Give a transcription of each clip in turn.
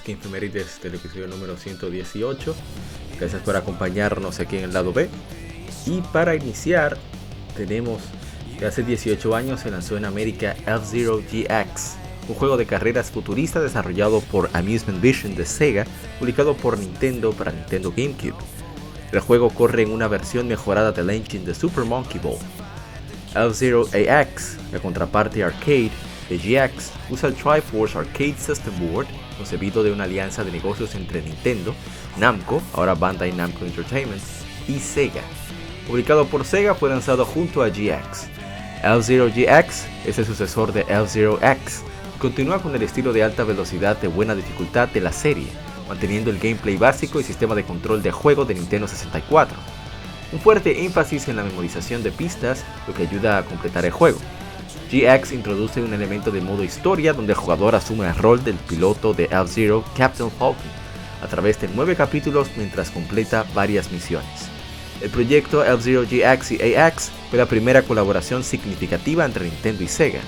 Las 15 mérides del episodio número 118. Gracias por acompañarnos aquí en el lado B. Y para iniciar, tenemos que hace 18 años se lanzó en América F-Zero GX, un juego de carreras futurista desarrollado por Amusement Vision de Sega, publicado por Nintendo para Nintendo GameCube. El juego corre en una versión mejorada del engine de Super Monkey Ball. F-Zero AX, la contraparte arcade, de GX usa el Triforce Arcade System Board, concebido de una alianza de negocios entre Nintendo, Namco, ahora Bandai Namco Entertainment, y Sega. Publicado por Sega, fue lanzado junto a GX. F-Zero GX es el sucesor de F-Zero X y continúa con el estilo de alta velocidad de buena dificultad de la serie, manteniendo el gameplay básico y sistema de control de juego de Nintendo 64. Un fuerte énfasis en la memorización de pistas, lo que ayuda a completar el juego. GX introduce un elemento de modo historia donde el jugador asume el rol del piloto de F-Zero, Captain Falcon, a través de nueve capítulos mientras completa varias misiones. El proyecto F-Zero GX y AX fue la primera colaboración significativa entre Nintendo y Sega.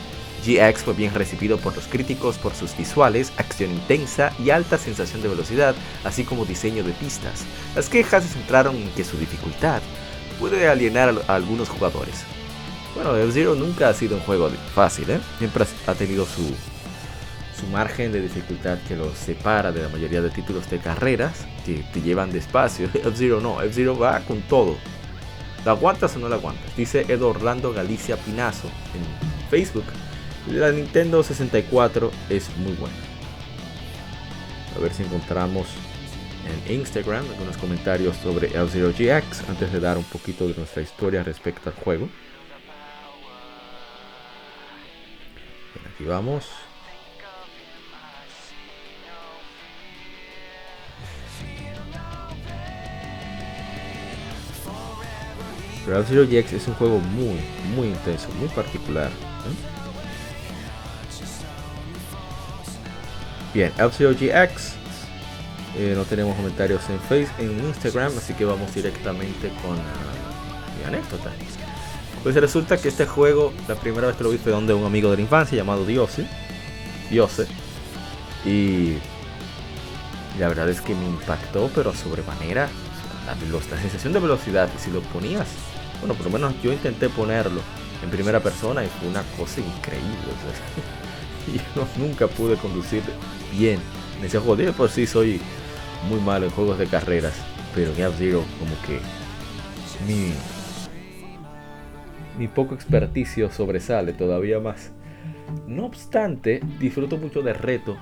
GX fue bien recibido por los críticos por sus visuales, acción intensa y alta sensación de velocidad, así como diseño de pistas. Las quejas se centraron en que su dificultad puede alienar a algunos jugadores, bueno, F-Zero nunca ha sido un juego fácil, ¿eh? Siempre ha tenido su, su margen de dificultad que lo separa de la mayoría de títulos de carreras que te llevan despacio. F-Zero no, F-Zero va con todo. ¿La aguantas o no la aguantas? Dice Edo Orlando Galicia Pinazo en Facebook. La Nintendo 64 es muy buena. A ver si encontramos en Instagram algunos comentarios sobre F-Zero GX antes de dar un poquito de nuestra historia respecto al juego. Vamos. Pero F-Zero GX es un juego muy, muy intenso, muy particular. Bien, F-Zero GX. Eh, no tenemos comentarios en Facebook, en Instagram, así que vamos directamente con uh, mi anécdota. Pues resulta que este juego, la primera vez que lo vi fue donde un amigo de la infancia llamado Diose. Diose. Y la verdad es que me impactó, pero sobremanera. La, sensación de velocidad. Si lo ponías, bueno, por lo menos yo intenté ponerlo en primera persona y fue una cosa increíble. y yo nunca pude conducir bien en ese juego. Por sí soy muy malo en juegos de carreras, pero en F-Zero como que mi mi poco experticio sobresale todavía más. No obstante, disfruto mucho del reto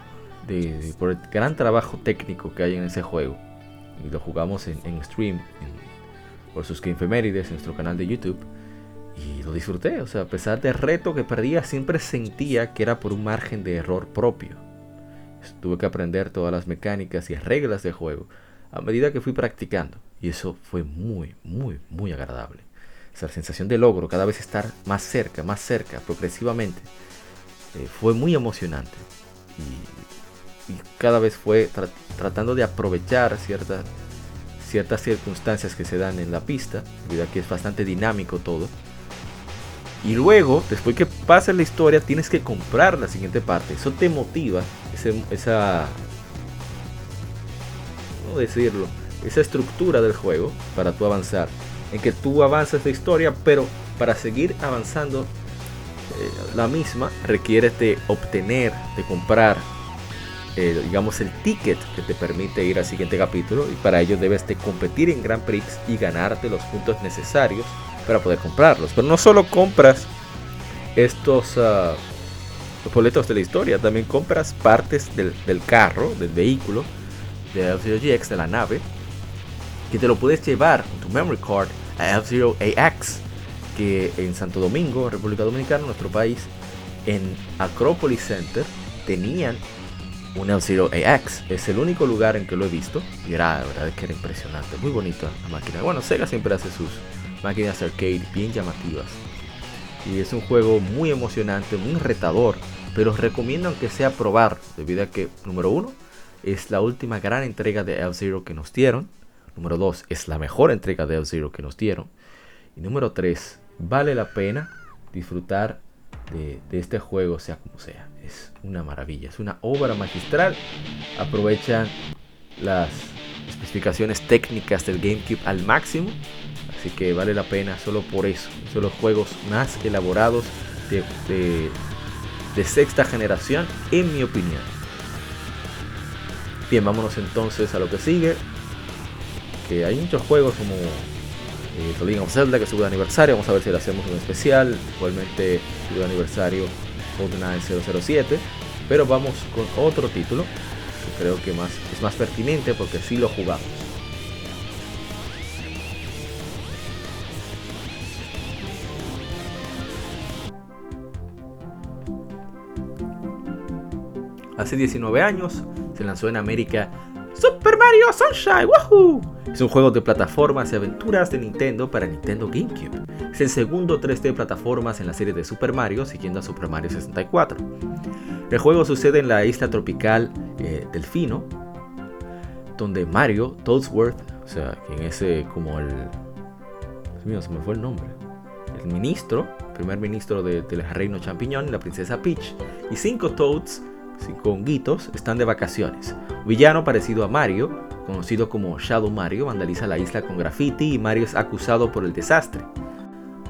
de, por el gran trabajo técnico que hay en ese juego. Y lo jugamos en, stream por sus que en nuestro canal de YouTube. Y lo disfruté, o sea, a pesar del reto que perdía, siempre sentía que era por un margen de error propio. Tuve que aprender todas las mecánicas y reglas del juego a medida que fui practicando. Y eso fue muy, muy, muy agradable esa sensación de logro, cada vez estar más cerca, más cerca, progresivamente, eh, fue muy emocionante. Y, cada vez fue tratando de aprovechar ciertas, ciertas circunstancias que se dan en la pista, debido que es bastante dinámico todo. Y luego, después que pasa la historia, tienes que comprar la siguiente parte. Eso te motiva, esa... ¿Cómo decirlo? Esa estructura del juego para tú avanzar en que tú avanzas la historia, pero para seguir avanzando eh, la misma requiere de obtener, de comprar, eh, digamos, el ticket que te permite ir al siguiente capítulo y para ello debes de competir en Grand Prix y ganarte los puntos necesarios para poder comprarlos. Pero no solo compras estos uh, boletos de la historia. También compras partes del, carro, del vehículo, de F-Zero GX, de la nave, que te lo puedes llevar en tu memory card F-Zero AX, que en Santo Domingo, República Dominicana, nuestro país, en Acropolis Center, tenían un F-Zero AX. Es el único lugar en que lo he visto. Y era, la verdad es que era impresionante. Muy bonita la máquina. Bueno, Sega siempre hace sus máquinas arcade bien llamativas. Y es un juego muy emocionante, muy retador. Pero recomiendo que sea probar. Debido a que, número uno, es la última gran entrega de F-Zero que nos dieron. Número 2, es la mejor entrega de F-Zero que nos dieron. Y número 3, vale la pena disfrutar de, este juego, sea como sea. Es una maravilla, es una obra magistral. Aprovechan las especificaciones técnicas del GameCube al máximo. Así que vale la pena solo por eso. Son los juegos más elaborados de sexta generación, en mi opinión. Bien, vámonos entonces a lo que sigue. Hay muchos juegos como eh, The Legend of Zelda que sube de aniversario. Vamos a ver si le hacemos un especial. Igualmente sube de aniversario GoldenEye 007. Pero vamos con otro título que creo que más, es más pertinente porque sí lo jugamos. Hace 19 años se lanzó en América Super Mario Sunshine. ¡Woohoo! Es un juego de plataformas y aventuras de Nintendo para Nintendo GameCube. Es el segundo 3D de plataformas en la serie de Super Mario, siguiendo a Super Mario 64. El juego sucede en la isla tropical eh, Delfino, donde Mario Toadsworth, o sea, quien es como el. Mío, se me fue el nombre. El ministro, primer ministro del reino champiñón, la princesa Peach, y cinco Toads con guitos están de vacaciones. Un villano parecido a Mario, conocido como Shadow Mario, vandaliza la isla con graffiti y Mario es acusado por el desastre.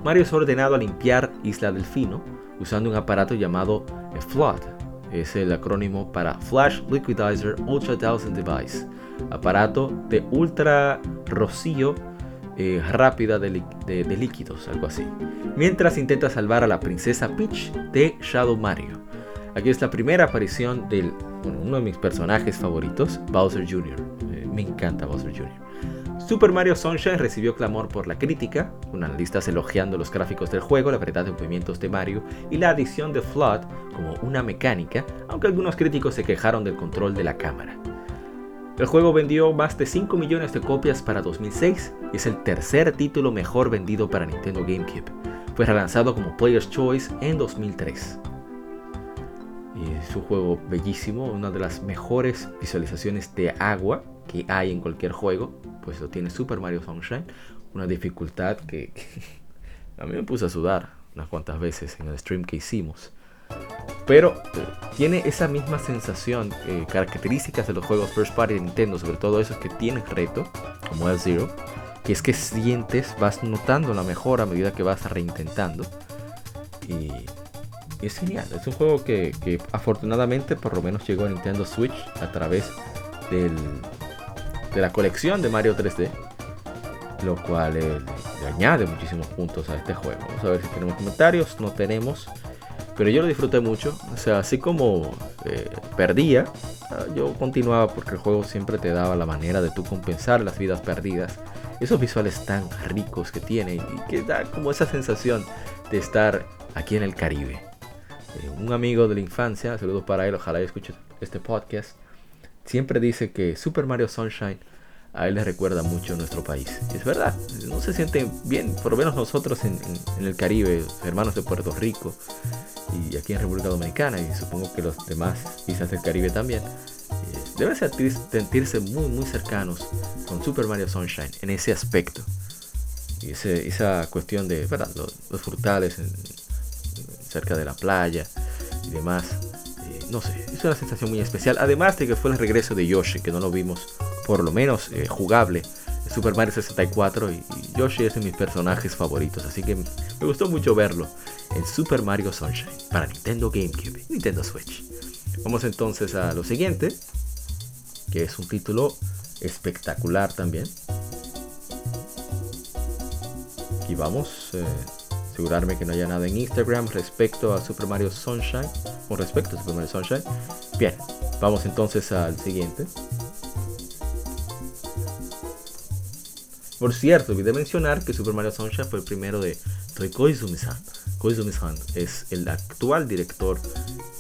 Mario es ordenado a limpiar Isla Delfino usando un aparato llamado FLOD, es el acrónimo para Flash Liquidizer Ultra Thousand Device, aparato de ultra rocío eh, rápida de líquidos, algo así, mientras intenta salvar a la princesa Peach de Shadow Mario. Aquí es la primera aparición de uno de mis personajes favoritos, Bowser Jr. Eh, me encanta Bowser Jr. Super Mario Sunshine recibió clamor por la crítica, con analistas elogiando los gráficos del juego, la variedad de movimientos de Mario y la adición de Flood como una mecánica, aunque algunos críticos se quejaron del control de la cámara. El juego vendió más de 5 millones de copias para 2006 y es el tercer título mejor vendido para Nintendo GameCube. Fue relanzado como Player's Choice en 2003 es un juego bellísimo, una de las mejores visualizaciones de agua que hay en cualquier juego. Pues lo tiene Super Mario Sunshine. Una dificultad que, a mí me puse a sudar unas cuantas veces en el stream que hicimos. Pero eh, tiene esa misma sensación, eh, características de los juegos first party de Nintendo, sobre todo esos que tienen reto, como el Zero, que es que sientes, vas notando la mejora a medida que vas reintentando. Y es genial. Es un juego que, afortunadamente por lo menos llegó a Nintendo Switch a través del, de la colección de Mario 3D. Lo cual le añade muchísimos puntos a este juego. Vamos a ver si tenemos comentarios. No tenemos. Pero yo lo disfruté mucho. O sea, así como eh, perdía, ah, yo continuaba porque el juego siempre te daba la manera de tú compensar las vidas perdidas. Esos visuales tan ricos que tiene y que da como esa sensación de estar aquí en el Caribe. Eh, un amigo de la infancia, saludos para él, ojalá escuche este podcast, siempre dice que Super Mario Sunshine a él le recuerda mucho nuestro país. Es verdad, no se siente bien, por lo menos nosotros en, el Caribe, hermanos de Puerto Rico y aquí en República Dominicana, y supongo que los demás islas del Caribe también, eh, deben sentirse muy, muy cercanos con Super Mario Sunshine en ese aspecto. Y esa cuestión de ¿verdad? Los, frutales cerca de la playa y demás. Eh, no sé, es una sensación muy especial. Además de que fue el regreso de Yoshi, que no lo vimos por lo menos eh, jugable Super Mario 64 y, Yoshi es de mis personajes favoritos, así que me gustó mucho verlo en Super Mario Sunshine para Nintendo GameCube y Nintendo Switch. Vamos entonces a lo siguiente, que es un título espectacular también. Aquí vamos. Eh, asegurarme que no haya nada en Instagram respecto a Super Mario Sunshine. Con respecto a Super Mario Sunshine. Bien, vamos entonces al siguiente. Por cierto, olvidé mencionar que Super Mario Sunshine fue el primero de Koizumi-san. Koizumi-san es el actual director.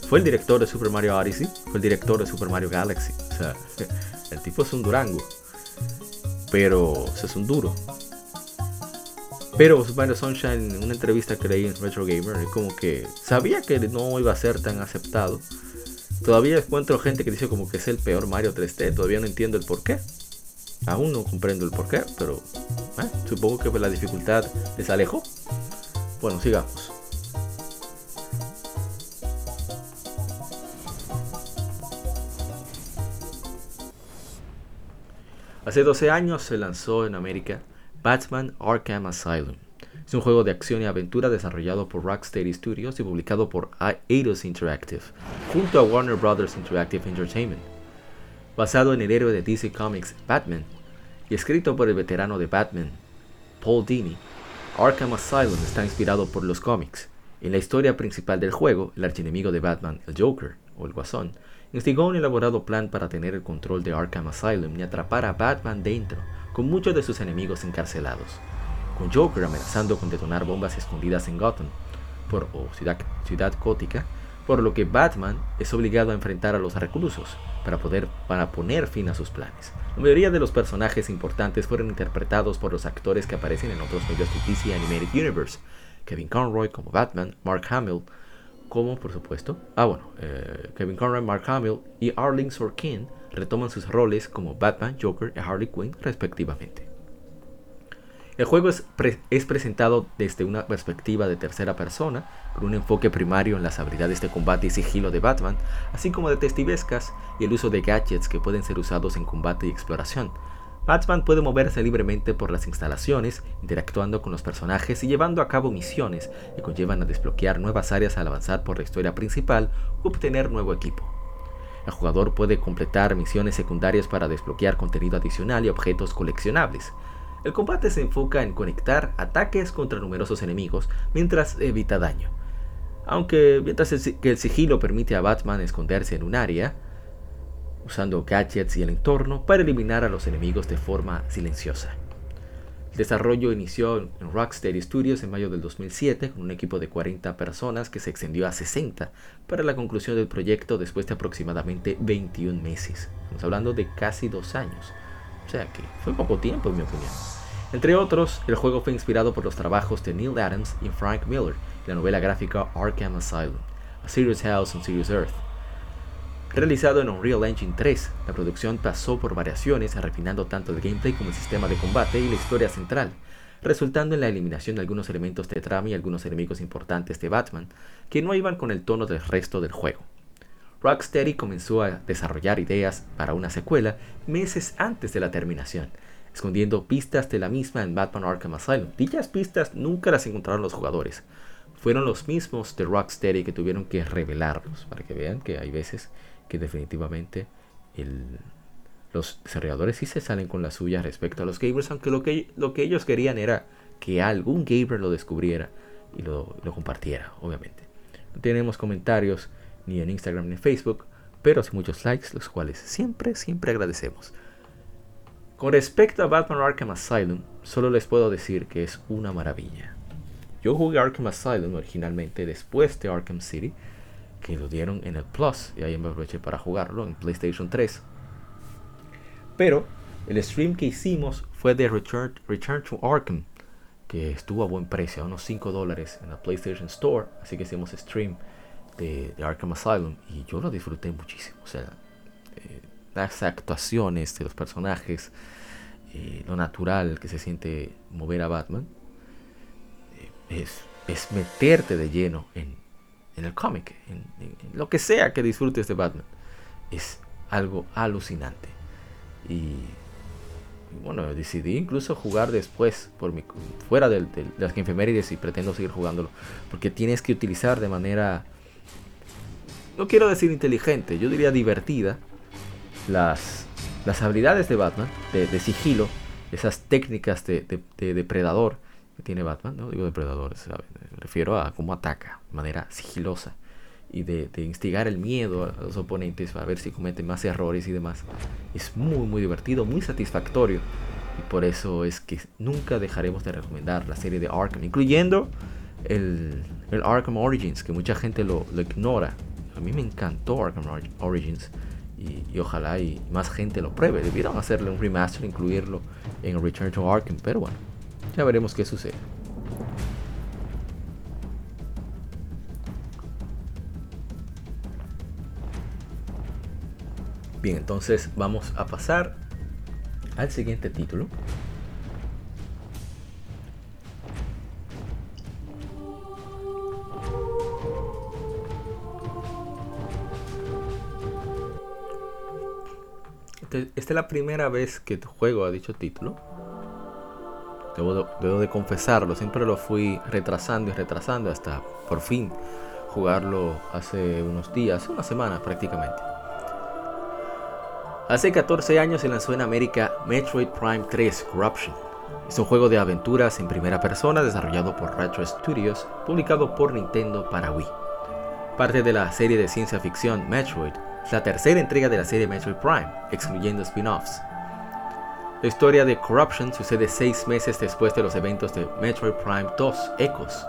Fue el director de Super Mario Odyssey, fue el director de Super Mario Galaxy. O sea, el tipo es un durango. Pero es un duro. Pero Mario Sunshine, en una entrevista que leí en Retro Gamer, como que sabía que no iba a ser tan aceptado. Todavía encuentro gente que dice como que es el peor Mario 3D. Todavía no entiendo el por qué. Aún no comprendo el por qué, pero eh, supongo que la dificultad les alejó. Bueno, sigamos. Hace 12 años se lanzó en América Batman Arkham Asylum. Es un juego de acción y aventura desarrollado por Rocksteady Studios y publicado por Eidos Interactive, junto a Warner Bros. Interactive Entertainment. Basado en el héroe de DC Comics, Batman, y escrito por el veterano de Batman, Paul Dini, Arkham Asylum está inspirado por los cómics. En la historia principal del juego, el archienemigo de Batman, el Joker, o el Guasón, instigó un elaborado plan para tener el control de Arkham Asylum y atrapar a Batman dentro, con muchos de sus enemigos encarcelados, con Joker amenazando con detonar bombas escondidas en Gotham, o ciudad, ciudad gótica, por lo que Batman es obligado a enfrentar a los reclusos para poder para poner fin a sus planes. La mayoría de los personajes importantes fueron interpretados por los actores que aparecen en otros medios de DC Animated Universe, Kevin Conroy como Batman, Mark Hamill como por supuesto, ah bueno, eh, Kevin Conroy, Mark Hamill y Arlene Sorkin retoman sus roles como Batman, Joker y Harley Quinn respectivamente. El juego es, es, presentado desde una perspectiva de tercera persona, con un enfoque primario en las habilidades de combate y sigilo de Batman, así como detectivescas y el uso de gadgets que pueden ser usados en combate y exploración, Batman puede moverse libremente por las instalaciones, interactuando con los personajes y llevando a cabo misiones que conllevan a desbloquear nuevas áreas al avanzar por la historia principal u obtener nuevo equipo. El jugador puede completar misiones secundarias para desbloquear contenido adicional y objetos coleccionables. El combate se enfoca en conectar ataques contra numerosos enemigos mientras evita daño. Aunque mientras que el sigilo permite a Batman esconderse en un área, usando gadgets y el entorno para eliminar a los enemigos de forma silenciosa. El desarrollo inició en Rocksteady Studios en mayo del 2007 con un equipo de 40 personas que se extendió a 60 para la conclusión del proyecto después de aproximadamente 21 meses. Estamos hablando de casi dos años. O sea que fue poco tiempo en mi opinión. Entre otros, el juego fue inspirado por los trabajos de Neil Adams y Frank Miller, la novela gráfica Arkham Asylum, A Serious House on Serious Earth, Realizado en Unreal Engine 3, la producción pasó por variaciones refinando tanto el gameplay como el sistema de combate y la historia central, resultando en la eliminación de algunos elementos de trama y algunos enemigos importantes de Batman, que no iban con el tono del resto del juego. Rocksteady comenzó a desarrollar ideas para una secuela meses antes de la terminación, escondiendo pistas de la misma en Batman Arkham Asylum. Dichas pistas nunca las encontraron los jugadores. Fueron los mismos de Rocksteady que tuvieron que revelarlos, para que vean que hay veces que definitivamente los desarrolladores sí se salen con la suya respecto a los gamers, aunque lo que, lo que ellos querían era que algún gamer lo descubriera y lo, lo compartiera, obviamente. No tenemos comentarios ni en Instagram ni en Facebook, pero sí muchos likes, los cuales siempre, siempre agradecemos. Con respecto a Batman Arkham Asylum, solo les puedo decir que es una maravilla. Yo jugué Arkham Asylum originalmente después de Arkham City, que lo dieron en el Plus y ahí me aproveché para jugarlo en PlayStation 3. Pero el stream que hicimos fue de Return, Return to Arkham, que estuvo a buen precio, a unos 5 dólares en la PlayStation Store. Así que hicimos stream de, Arkham Asylum y yo lo disfruté muchísimo. O sea, eh, las actuaciones de los personajes, eh, lo natural que se siente mover a Batman, eh, es, es meterte de lleno en, en el cómic, en, lo que sea que disfrutes de Batman. Es algo alucinante. Y, bueno, decidí incluso jugar después, por mi, fuera de, las efemérides y pretendo seguir jugándolo. Porque tienes que utilizar de manera, no quiero decir inteligente, yo diría divertida, las, las habilidades de Batman, de, sigilo, esas técnicas de, depredador que tiene Batman, no digo depredadores, me refiero a cómo ataca de manera sigilosa y de, instigar el miedo a los oponentes para ver si cometen más errores y demás. Es muy, muy divertido, muy satisfactorio. Y por eso es que nunca dejaremos de recomendar la serie de Arkham, incluyendo el, Arkham Origins, que mucha gente lo, ignora. A mí me encantó Arkham Origins y, y, ojalá y más gente lo pruebe. Debieron hacerle un remaster, incluirlo en Return to Arkham, pero bueno, ya veremos qué sucede. Bien, entonces vamos a pasar al siguiente título. Este, esta es la primera vez que juego a dicho título. Debo, debo, de confesarlo, siempre lo fui retrasando y retrasando hasta por fin jugarlo hace unos días, una semana prácticamente. Hace 14 años se lanzó en América Metroid Prime 3 Corruption. Es un juego de aventuras en primera persona desarrollado por Retro Studios, publicado por Nintendo para Wii. Parte de la serie de ciencia ficción Metroid, es la tercera entrega de la serie Metroid Prime, excluyendo spin-offs. La historia de Corruption sucede seis meses después de los eventos de Metroid Prime 2 Echoes,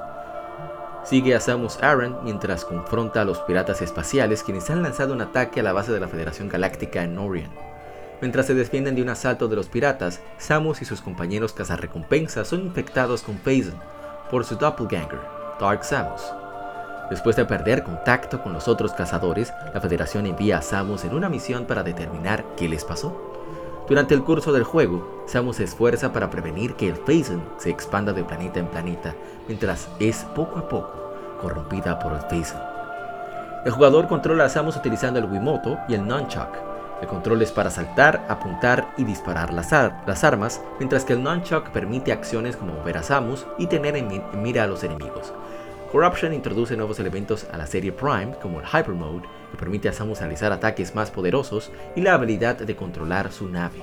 Sigue a Samus Aran mientras confronta a los piratas espaciales quienes han lanzado un ataque a la base de la Federación Galáctica en Orion. Mientras se defienden de un asalto de los piratas, Samus y sus compañeros cazarrecompensas son infectados con Phazon por su doppelganger, Dark Samus. Después de perder contacto con los otros cazadores, la Federación envía a Samus en una misión para determinar qué les pasó. Durante el curso del juego, Samus se esfuerza para prevenir que el Phazon se expanda de planeta en planeta, mientras es poco a poco corrompida por el Phazon. El jugador controla a Samus utilizando el Wiimoto y el Nunchuck. El control es para saltar, apuntar y disparar las, las armas, mientras que el Nunchuck permite acciones como mover a Samus y tener en mira a los enemigos. Corruption introduce nuevos elementos a la serie Prime, como el Hyper Mode, que permite a Samus realizar ataques más poderosos, y la habilidad de controlar su nave.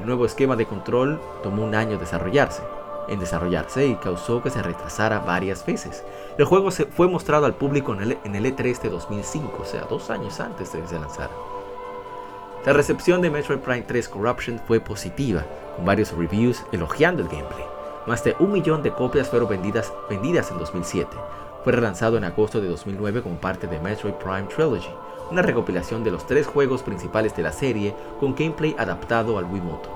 El nuevo esquema de control tomó un año desarrollarse, en desarrollarse y causó que se retrasara varias veces. El juego se fue mostrado al público en el, en el E3 de 2005, o sea, dos años antes de que se. La recepción de Metroid Prime 3 Corruption fue positiva, con varios reviews elogiando el gameplay. Más de un millón de copias fueron vendidas, vendidas en 2007. Fue relanzado en agosto de 2009 como parte de Metroid Prime Trilogy, una recopilación de los tres juegos principales de la serie con gameplay adaptado al Wiimoto.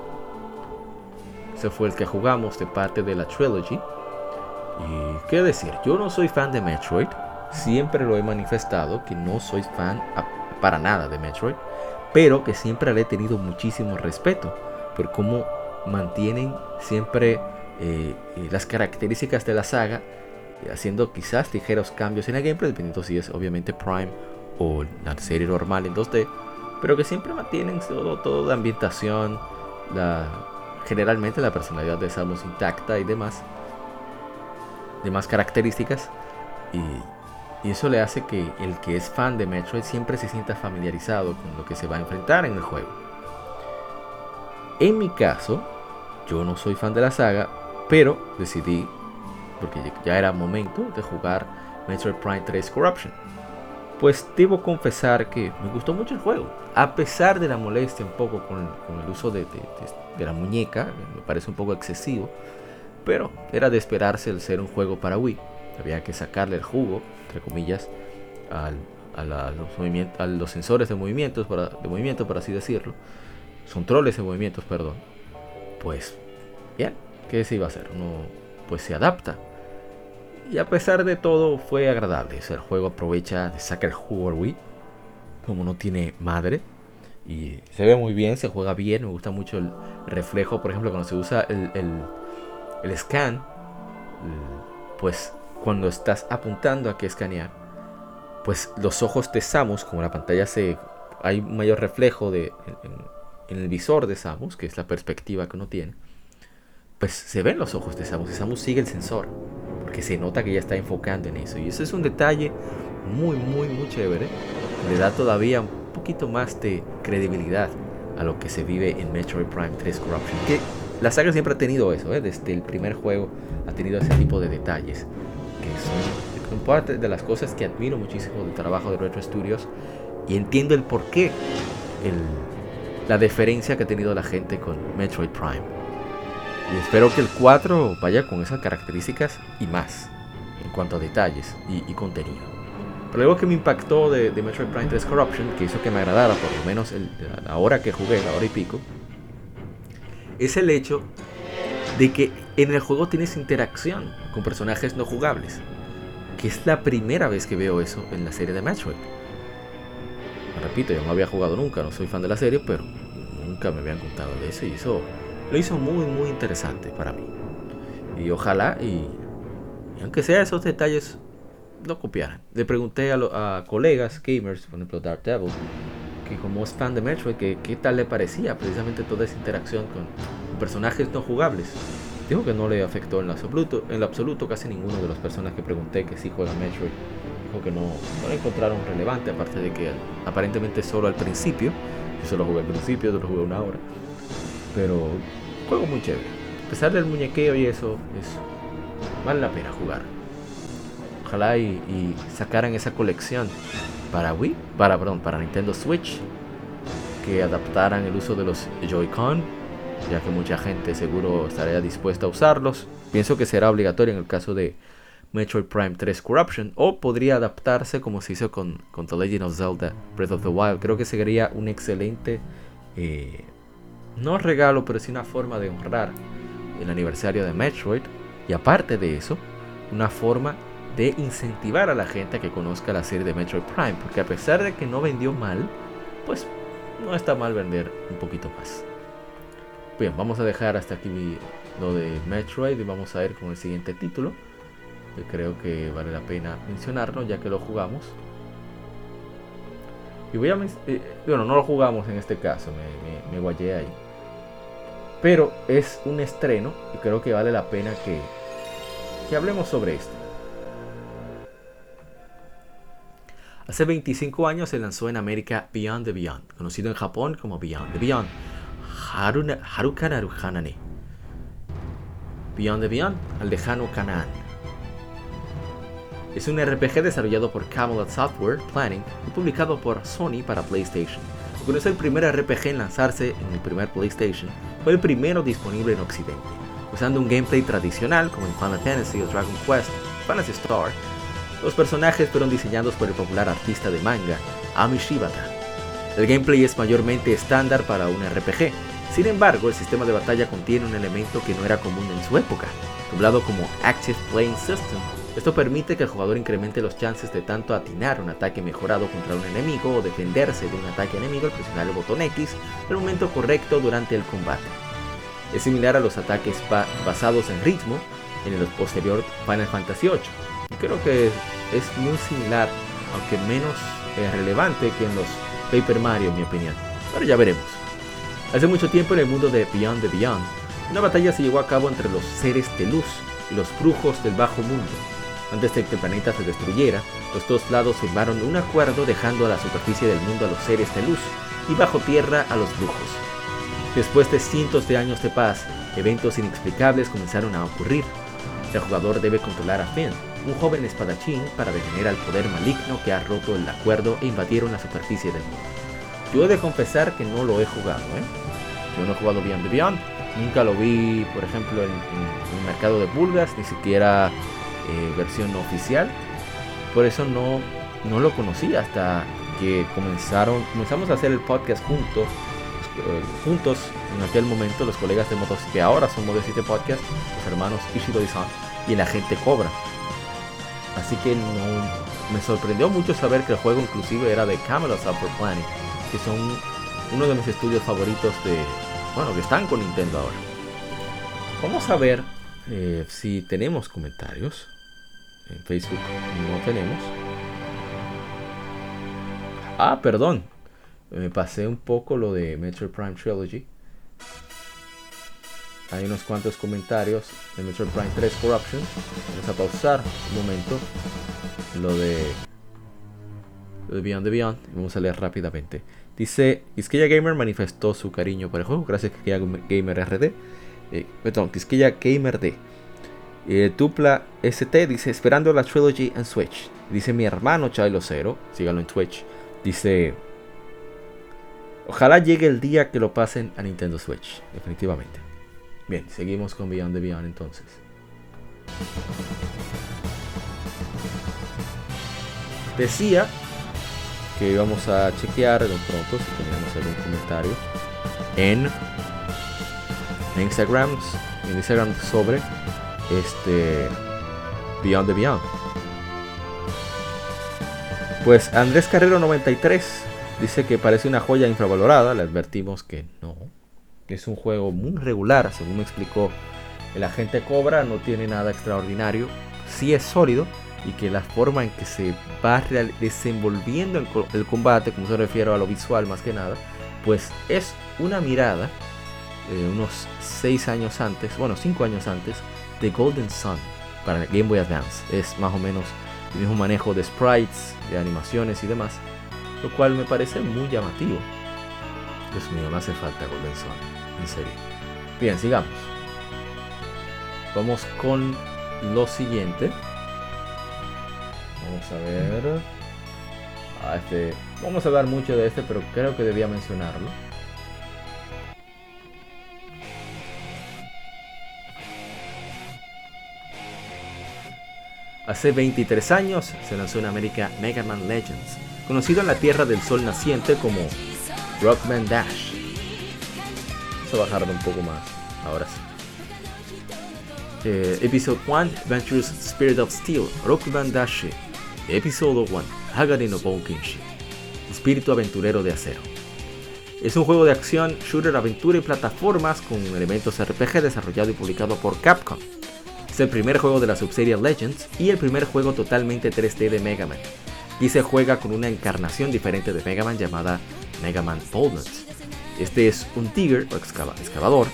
Ese fue el que jugamos de parte de la Trilogy. Y qué decir, yo no soy fan de Metroid, siempre lo he manifestado que no soy fan para nada de Metroid, pero que siempre le he tenido muchísimo respeto por cómo mantienen siempre eh, eh, las características de la saga, haciendo quizás ligeros cambios en el gameplay, dependiendo si es obviamente Prime o la serie normal en 2D, pero que siempre mantienen todo, todo la ambientación, generalmente la personalidad de Samus intacta y demás, demás características, y eso le hace que el que es fan de Metroid siempre se sienta familiarizado con lo que se va a enfrentar en el juego. En mi caso, yo no soy fan de la saga, pero decidí, porque ya era momento de jugar Metroid Prime 3 Corruption. Pues debo confesar que me gustó mucho el juego, a pesar de la molestia un poco con, el uso de, la muñeca, me parece un poco excesivo, pero era de esperarse el ser un juego para Wii. Había que sacarle el jugo, entre comillas, a, los sensores de, movimientos de movimiento, por así decirlo, controles de movimientos, perdón. Pues bien, ¿qué se iba a hacer? Uno pues se adapta. Y a pesar de todo fue agradable. el juego aprovecha de sacar el jugo Wii. Como no tiene madre. Y se ve muy bien, se juega bien. Me gusta mucho el reflejo. Por ejemplo, cuando se usa el, el, scan. Pues cuando estás apuntando a que escanear. Pues los ojos de Samus, como la pantalla se... Hay mayor reflejo de, en el visor de Samus, que es la perspectiva que uno tiene pues se ven los ojos de Samus y Samus sigue el sensor, porque se nota que ya está enfocando en eso. Y eso es un detalle muy, muy, muy chévere. Le da todavía un poquito más de credibilidad a lo que se vive en Metroid Prime 3 Corruption. Que la saga siempre ha tenido eso, ¿eh? desde el primer juego ha tenido ese tipo de detalles, que son, parte de las cosas que admiro muchísimo del trabajo de Retro Studios y entiendo el porqué, el, la deferencia que ha tenido la gente con Metroid Prime. Y espero que el 4 vaya con esas características y más, en cuanto a detalles y, contenido. Pero algo que me impactó de, Metroid Prime 3 Corruption, que hizo que me agradara, por lo menos la hora que jugué, la hora y pico, es el hecho de que en el juego tienes interacción con personajes no jugables. Que es la primera vez que veo eso en la serie de Metroid. Repito, yo no había jugado nunca, no soy fan de la serie, pero nunca me habían contado de eso y eso lo hizo muy, muy interesante para mí. Y ojalá, y, aunque sea esos detalles, no copiaran. Le pregunté a, a colegas gamers, por ejemplo Dark Devil, que como es fan de Metroid, que qué tal le parecía precisamente toda esa interacción con personajes no jugables. Dijo que no le afectó en lo absoluto, en lo absoluto casi ninguno de las personas que pregunté que sí juega Metroid. Dijo que no, no lo encontraron relevante, aparte de que aparentemente solo al principio, yo solo jugué al principio, solo jugué una hora. Pero juego muy chévere. A pesar del muñequeo y eso, es, vale la pena jugar. Ojalá y, sacaran esa colección para Wii, para, perdón, para Nintendo Switch, que adaptaran el uso de los Joy-Con, ya que mucha gente seguro estaría dispuesta a usarlos. Pienso que será obligatorio en el caso de Metroid Prime 3 Corruption, o podría adaptarse como se hizo con, con The Legend of Zelda Breath of the Wild. Creo que sería un excelente, eh, no regalo, pero sí una forma de honrar el aniversario de Metroid. Y aparte de eso, una forma de incentivar a la gente a que conozca la serie de Metroid Prime, porque a pesar de que no vendió mal, pues no está mal vender un poquito más. Bien, vamos a dejar hasta aquí lo de Metroid y vamos a ir con el siguiente título, que creo que vale la pena mencionarlo ya que lo jugamos. Y voy a eh, bueno, no lo jugamos en este caso, me, me, guayé ahí. Pero es un estreno y creo que vale la pena que, que hablemos sobre esto. Hace 25 años se lanzó en América Beyond the Beyond, conocido en Japón como Beyond the Beyond. Haruna, Haruka Naruhanane. Beyond the Beyond, al lejano Kanaan. Es un RPG desarrollado por Camelot Software Planning y publicado por Sony para PlayStation. Aunque el primer RPG en lanzarse en el primer PlayStation, fue el primero disponible en Occidente, usando un gameplay tradicional como en Final Fantasy o Dragon Quest, Fantasy Star los personajes fueron diseñados por el popular artista de manga, Ami Shibata. El gameplay es mayormente estándar para un RPG, sin embargo el sistema de batalla contiene un elemento que no era común en su época, doblado como Active Playing System. Esto permite que el jugador incremente los chances de tanto atinar un ataque mejorado contra un enemigo o defenderse de un ataque enemigo al presionar el botón X el momento correcto durante el combate. Es similar a los ataques basados en ritmo en el posterior Final Fantasy VIII, creo que es muy similar, aunque menos eh, relevante que en los Paper Mario, en mi opinión. Pero ya veremos. Hace mucho tiempo en el mundo de Beyond the Beyond, una batalla se llevó a cabo entre los seres de luz y los brujos del bajo mundo. Antes de que el planeta se destruyera, los dos lados firmaron un acuerdo dejando a la superficie del mundo a los seres de luz y bajo tierra a los brujos. Después de cientos de años de paz, eventos inexplicables comenzaron a ocurrir. El jugador debe controlar a Finn, un joven espadachín para detener al poder maligno que ha roto el acuerdo e invadieron la superficie del mundo. Yo he de confesar que no lo he jugado, ¿eh? Yo no he jugado Beyond the Beyond, nunca lo vi, por ejemplo, en, el mercado de pulgas, ni siquiera eh, versión oficial. Por eso no, no lo conocí hasta que comenzaron, comenzamos a hacer el podcast juntos, eh, juntos en aquel momento los colegas de Motos que ahora son Modo 7 Podcast, los hermanos Ishido y San y la gente Cobra. Así que no, me sorprendió mucho saber que el juego inclusive era de Camelot Software Planning, que son uno de mis estudios favoritos de, bueno, que están con Nintendo ahora. Vamos a ver eh, si tenemos comentarios. En Facebook no tenemos. Ah, perdón. Me pasé un poco lo de Metro Prime Trilogy. Hay unos cuantos comentarios de Metroid Prime 3 Corruption. Vamos a pausar un momento lo de, lo de Beyond the Beyond. Vamos a leer rápidamente. Dice, Isquilla Gamer manifestó su cariño por el juego gracias a Isquilla Gamer RD. Eh, perdón, Quisquilla Gamer D. Eh, Tupla ST dice, esperando la Trilogy en Switch. Dice mi hermano Chilo Zero, síganlo en Twitch. Dice, ojalá llegue el día que lo pasen a Nintendo Switch, definitivamente. Bien, seguimos con Beyond the Beyond entonces. Decía que íbamos a chequear de pronto si teníamos algún comentario en, Instagram, en Instagram sobre este Beyond the Beyond. Pues Andrés Carrero 93 dice que parece una joya infravalorada, le advertimos que no. Es un juego muy regular, según me explicó el agente Cobra, no tiene nada extraordinario, sí es sólido y que la forma en que se va desenvolviendo el combate, como se refiere a lo visual más que nada, pues es una mirada eh, unos 6 años antes, bueno 5 años antes, de Golden Sun para Game Boy Advance. Es más o menos el mismo manejo de sprites, de animaciones y demás, lo cual me parece muy llamativo. Dios mío, me hace falta Golden Sun, en serio. Bien, sigamos. Vamos con lo siguiente. Vamos a ver. Ah, este, vamos a hablar mucho de este, pero creo que debía mencionarlo. Hace 23 años se lanzó en América Mega Man Legends, conocido en la Tierra del Sol naciente como Rockman Dash. Vamos a bajarlo un poco más, ahora sí. Eh, episodio 1 Adventures Spirit of Steel Rockman Dash Episodio 1 Hagari no Boukenshi Espíritu Aventurero de Acero es un juego de acción, shooter, aventura y plataformas con elementos RPG desarrollado y publicado por Capcom. Es el primer juego de la subserie Legends y el primer juego totalmente 3D de Mega Man. Y se juega con una encarnación diferente de Mega Man llamada Mega Man Boldness. Este es un Tigger o excavador,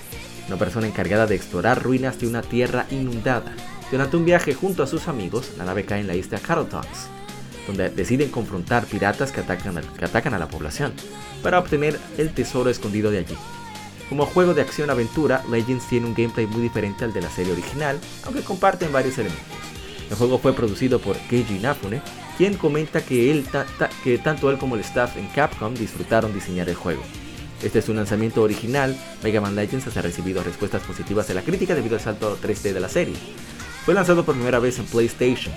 una persona encargada de explorar ruinas de una tierra inundada. Durante un viaje junto a sus amigos, la nave cae en la isla Carrotox, donde deciden confrontar piratas que atacan a la población para obtener el tesoro escondido de allí. Como juego de acción-aventura, Legends tiene un gameplay muy diferente al de la serie original, aunque comparten varios elementos. El juego fue producido por Keiji Inafune, quien comenta que, él que tanto él como el staff en Capcom disfrutaron diseñar el juego. Este es un lanzamiento original, Mega Man Legends ha recibido respuestas positivas de la crítica debido al salto 3D de la serie. Fue lanzado por primera vez en PlayStation,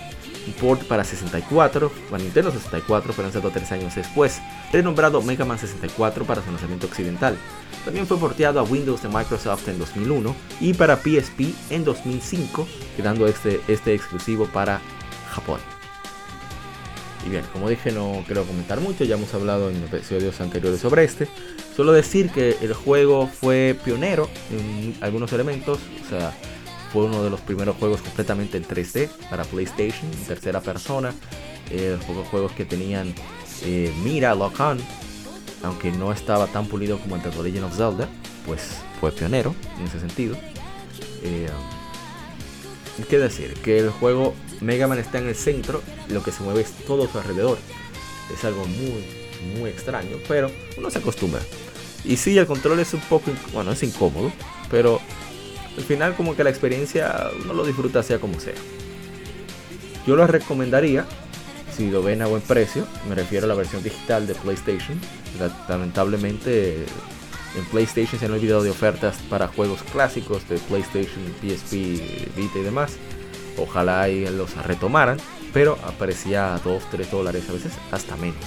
port para 64, para Nintendo 64 fue lanzado tres años después, renombrado Mega Man 64 para su lanzamiento occidental. También fue porteado a Windows de Microsoft en 2001 y para PSP en 2005, quedando este, este exclusivo para Japón. Y bien, como dije, no quiero comentar mucho, ya hemos hablado en episodios anteriores sobre este. Solo decir que el juego fue pionero en algunos elementos, o sea, fue uno de los primeros juegos completamente en 3D para PlayStation, en tercera persona. Eh, juegos que tenían eh, mira, lock-on, aunque no estaba tan pulido como el de The Legend of Zelda, pues fue pionero en ese sentido. Eh, ¿Qué decir? Que el juego Mega Man está en el centro, lo que se mueve es todo su alrededor. Es algo muy, muy extraño, pero uno se acostumbra. Y sí, el control es un poco, bueno, es incómodo, pero al final como que la experiencia uno lo disfruta sea como sea. Yo lo recomendaría si lo ven a buen precio, me refiero a la versión digital de PlayStation. Lamentablemente en PlayStation se han olvidado de ofertas para juegos clásicos de PlayStation, PSP, Vita y demás. Ojalá y los retomaran, pero aparecía a 2, 3 dólares a veces, hasta menos.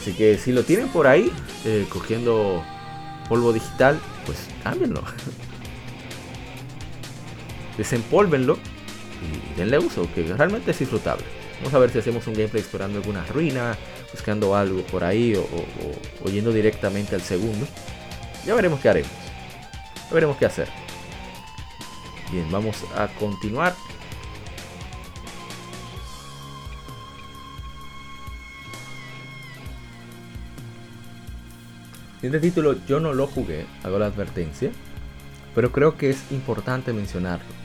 Así que si lo tienen por ahí, eh, cogiendo polvo digital, pues cámbienlo. Desempólvenlo y denle uso, que realmente es disfrutable. Vamos a ver si hacemos un gameplay explorando alguna ruina, buscando algo por ahí o, yendo directamente al segundo. Ya veremos qué haremos. Ya veremos qué hacer. Bien, vamos a continuar. Este título yo no lo jugué, hago la advertencia, pero creo que es importante mencionarlo.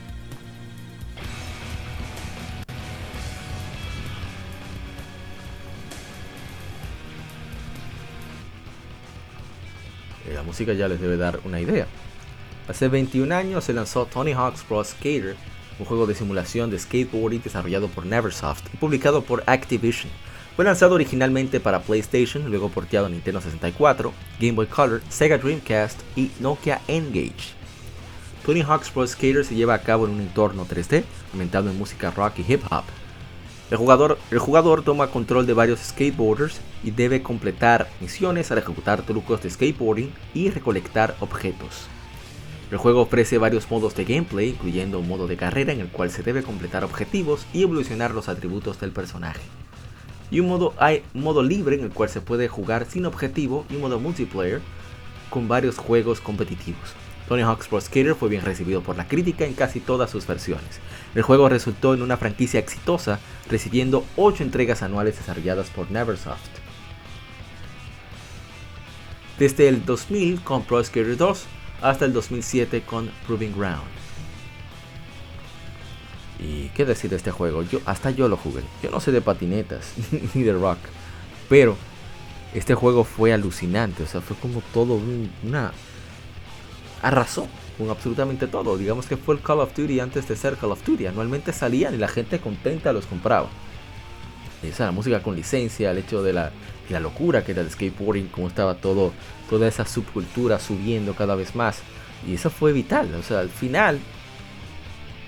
Música ya les debe dar una idea. Hace 21 años se lanzó Tony Hawk's Pro Skater, un juego de simulación de skateboarding desarrollado por Neversoft y publicado por Activision. Fue lanzado originalmente para PlayStation, luego porteado a Nintendo 64, Game Boy Color, Sega Dreamcast y Nokia N-Gage. Tony Hawk's Pro Skater se lleva a cabo en un entorno 3D, ambientado en música rock y hip hop. El jugador, el jugador toma control de varios skateboarders y debe completar misiones al ejecutar trucos de skateboarding y recolectar objetos. El juego ofrece varios modos de gameplay, incluyendo un modo de carrera en el cual se debe completar objetivos y evolucionar los atributos del personaje. Y un modo, modo libre en el cual se puede jugar sin objetivo y un modo multiplayer con varios juegos competitivos. Tony Hawk's Pro Skater fue bien recibido por la crítica en casi todas sus versiones. El juego resultó en una franquicia exitosa, recibiendo 8 entregas anuales desarrolladas por Neversoft. Desde el 2000 con Pro Skater 2 hasta el 2007 con Proving Ground. Y qué decir de este juego, yo hasta yo lo jugué. Yo no sé de patinetas ni de rock, pero este juego fue alucinante, o sea, fue como todo una arrasó con absolutamente todo. Digamos que fue el Call of Duty antes de ser Call of Duty. Anualmente salían y la gente contenta los compraba. Esa música con licencia, el hecho de la, la locura que era el skateboarding, cómo estaba todo, toda esa subcultura subiendo cada vez más. Y eso fue vital. O sea, al final,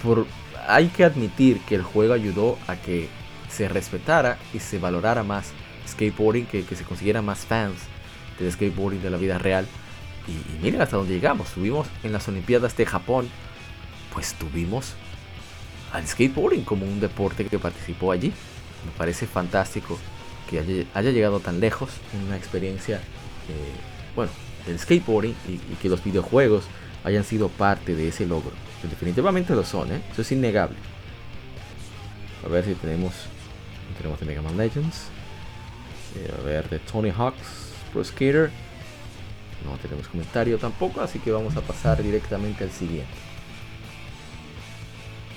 por, hay que admitir que el juego ayudó a que se respetara y se valorara más skateboarding, que, que se consiguiera más fans del skateboarding de la vida real. Y, miren hasta dónde llegamos. Tuvimos en las Olimpiadas de Japón, pues tuvimos al skateboarding como un deporte que participó allí. Me parece fantástico que haya, llegado tan lejos una experiencia, eh, bueno, el skateboarding y, que los videojuegos hayan sido parte de ese logro. definitivamente lo son, ¿eh? eso es innegable. A ver si tenemos, tenemos de Mega Man Legends. Eh, a ver, de Tony Hawk's Pro Skater. No tenemos comentario tampoco, así que vamos a pasar directamente al siguiente.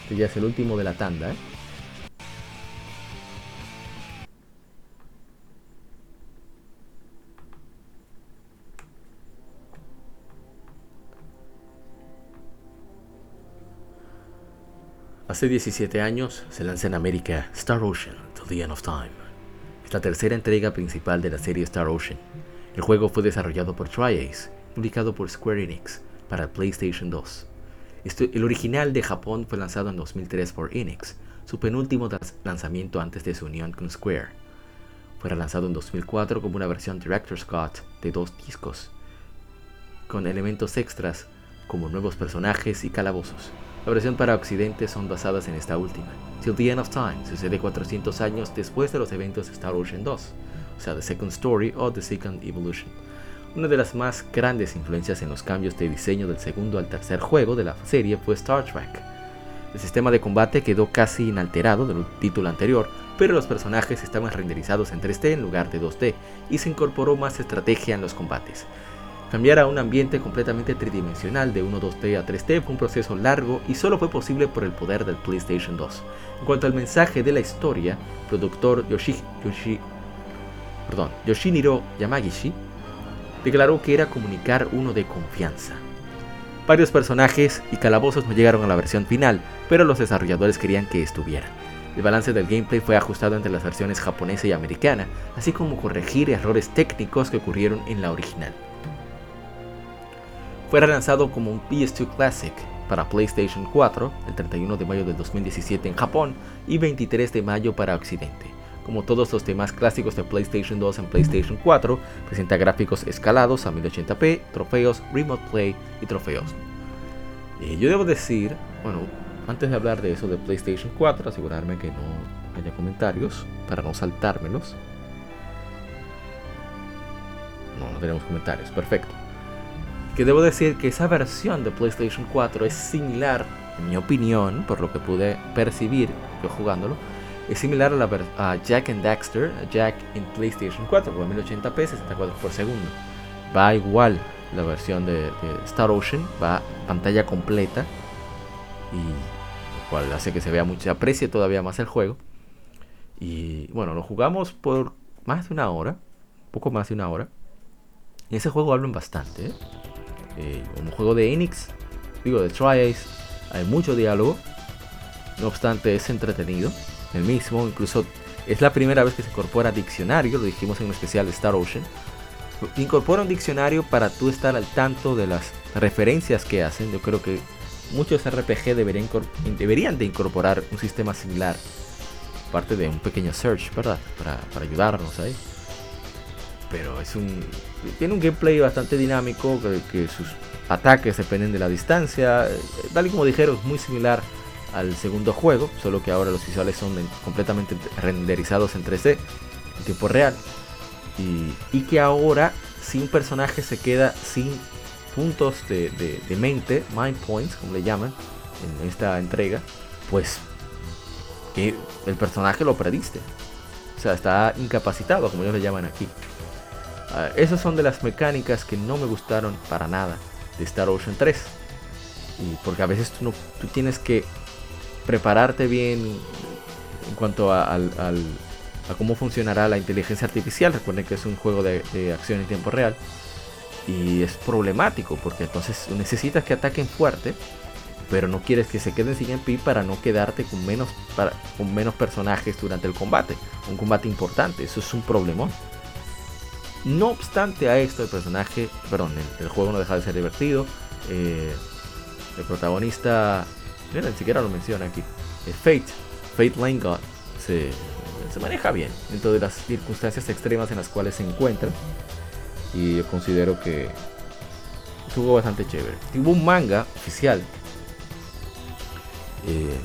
Este ya es el último de la tanda, ¿eh? Hace 17 años se lanza en América Star Ocean, To the End of Time. Es la tercera entrega principal de la serie Star Ocean el juego fue desarrollado por TriAce, publicado por Square Enix para PlayStation 2. Este, el original de Japón fue lanzado en 2003 por Enix, su penúltimo lanzamiento antes de su unión con Square. Fue relanzado en 2004 como una versión Director's Cut de dos discos, con elementos extras como nuevos personajes y calabozos. La versión para Occidente son basadas en esta última. Till the End of Time sucede 400 años después de los eventos de Star Ocean 2, o sea, The Second Story o The Second Evolution. Una de las más grandes influencias en los cambios de diseño del segundo al tercer juego de la serie fue Star Trek. El sistema de combate quedó casi inalterado del título anterior, pero los personajes estaban renderizados en 3D en lugar de 2D y se incorporó más estrategia en los combates. Cambiar a un ambiente completamente tridimensional de 1-2D a 3D fue un proceso largo y solo fue posible por el poder del PlayStation 2. En cuanto al mensaje de la historia, productor Yoshi, Yoshi perdón, Yoshiniro Yamagishi declaró que era comunicar uno de confianza. Varios personajes y calabozos no llegaron a la versión final, pero los desarrolladores querían que estuvieran. El balance del gameplay fue ajustado entre las versiones japonesa y americana, así como corregir errores técnicos que ocurrieron en la original. Fue relanzado como un PS2 Classic para PlayStation 4 el 31 de mayo del 2017 en Japón y 23 de mayo para Occidente como todos los demás clásicos de PlayStation 2 en PlayStation 4, presenta gráficos escalados a 1080p, trofeos, remote play y trofeos. Y yo debo decir, bueno, antes de hablar de eso de PlayStation 4, asegurarme que no haya comentarios para no saltármelos. No, no tenemos comentarios, perfecto. Que debo decir que esa versión de PlayStation 4 es similar, en mi opinión, por lo que pude percibir yo jugándolo, es similar a, la a Jack and Daxter, Jack en PlayStation 4, con 1080p, 60 cuadros por segundo. Va igual la versión de, Star Ocean, va pantalla completa y lo cual hace que se vea mucho, se aprecie todavía más el juego. Y bueno, lo jugamos por más de una hora, poco más de una hora. Y ese juego hablan bastante. ¿eh? Eh, un juego de Enix digo, de Tri-Ace, hay mucho diálogo. No obstante, es entretenido. El mismo, incluso es la primera vez que se incorpora diccionario, lo dijimos en un especial de Star Ocean. Incorpora un diccionario para tú estar al tanto de las referencias que hacen. Yo creo que muchos RPG deberían, de incorporar un sistema similar. Parte de un pequeño search, ¿verdad? Para, ayudarnos ahí. Pero es un. Tiene un gameplay bastante dinámico. Que, sus ataques dependen de la distancia. Tal y como dijeron, es muy similar al segundo juego. Solo que ahora los visuales son completamente renderizados en 3D. En tiempo real. Y, y que ahora, si un personaje se queda sin puntos de, de, mente, mind points, como le llaman en esta entrega, pues que el personaje lo perdiste. O sea, está incapacitado, como ellos le llaman aquí. Uh, esas son de las mecánicas que no me gustaron para nada de Star Ocean 3. Y porque a veces tú, no, tú tienes que prepararte bien en cuanto a, al, a, cómo funcionará la inteligencia artificial. Recuerden que es un juego de, de acción en tiempo real. Y es problemático porque entonces necesitas que ataquen fuerte, pero no quieres que se queden sin MP para no quedarte con menos, para, con menos personajes durante el combate. Un combate importante, eso es un problemón. No obstante a esto, el personaje, perdón, el, juego no deja de ser divertido. Eh, el protagonista, ni siquiera lo menciona aquí. Es Fate, Fate Lane God, se, se maneja bien dentro de las circunstancias extremas en las cuales se encuentra. Y yo considero que estuvo bastante chévere. Hubo un manga oficial eh,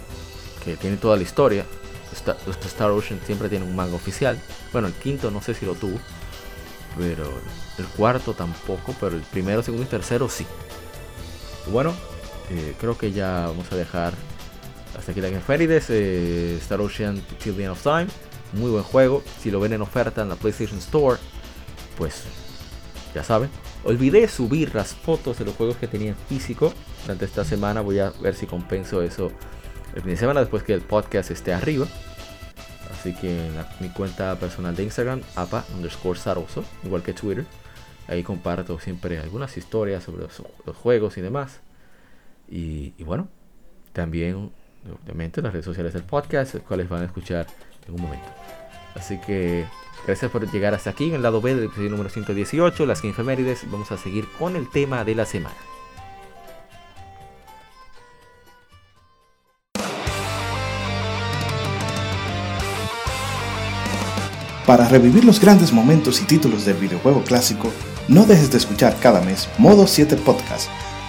que tiene toda la historia. Star, Ocean siempre tiene un manga oficial. Bueno, el quinto no sé si lo tuvo. Pero el cuarto tampoco. Pero el primero, segundo y tercero sí. Bueno, eh, creo que ya vamos a dejar hasta aquí la Game eh, Star Ocean Till of Time. Muy buen juego. Si lo ven en oferta en la PlayStation Store, pues ya saben. Olvidé subir las fotos de los juegos que tenía en físico durante esta semana. Voy a ver si compenso eso el fin de semana después que el podcast esté arriba. Así que en mi cuenta personal de Instagram, apa underscore saroso, igual que Twitter. Ahí comparto siempre algunas historias sobre los, juegos y demás. Y, bueno, también obviamente las redes sociales del podcast, los cuales van a escuchar en un momento. Así que Gracias por llegar hasta aquí en el lado B del episodio número 118, las infemérides. Vamos a seguir con el tema de la semana. Para revivir los grandes momentos y títulos del videojuego clásico, no dejes de escuchar cada mes Modo 7 Podcast.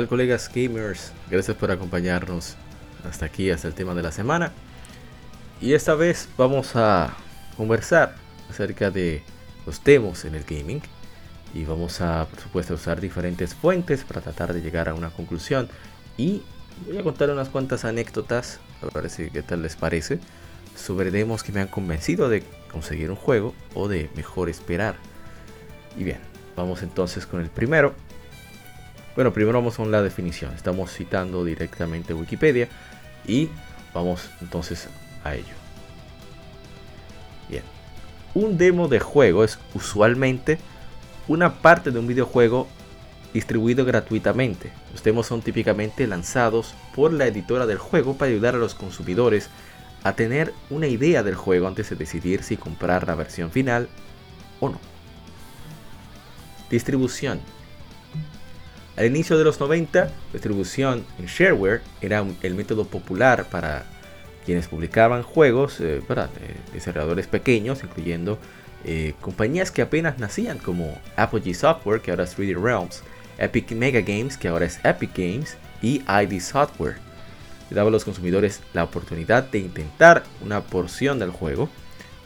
Tal colegas gamers? Gracias por acompañarnos hasta aquí, hasta el tema de la semana. Y esta vez vamos a conversar acerca de los temas en el gaming. Y vamos a, por supuesto, usar diferentes fuentes para tratar de llegar a una conclusión. Y voy a contar unas cuantas anécdotas, a ver si qué tal les parece, sobre demos que me han convencido de conseguir un juego o de mejor esperar. Y bien, vamos entonces con el primero. Bueno, primero vamos con la definición. Estamos citando directamente Wikipedia y vamos entonces a ello. Bien, un demo de juego es usualmente una parte de un videojuego distribuido gratuitamente. Los demos son típicamente lanzados por la editora del juego para ayudar a los consumidores a tener una idea del juego antes de decidir si comprar la versión final o no. Distribución. Al inicio de los 90, distribución en shareware era el método popular para quienes publicaban juegos, eh, desarrolladores pequeños, incluyendo eh, compañías que apenas nacían como Apogee Software, que ahora es 3D Realms, Epic Mega Games, que ahora es Epic Games, y ID Software. Daba a los consumidores la oportunidad de intentar una porción del juego,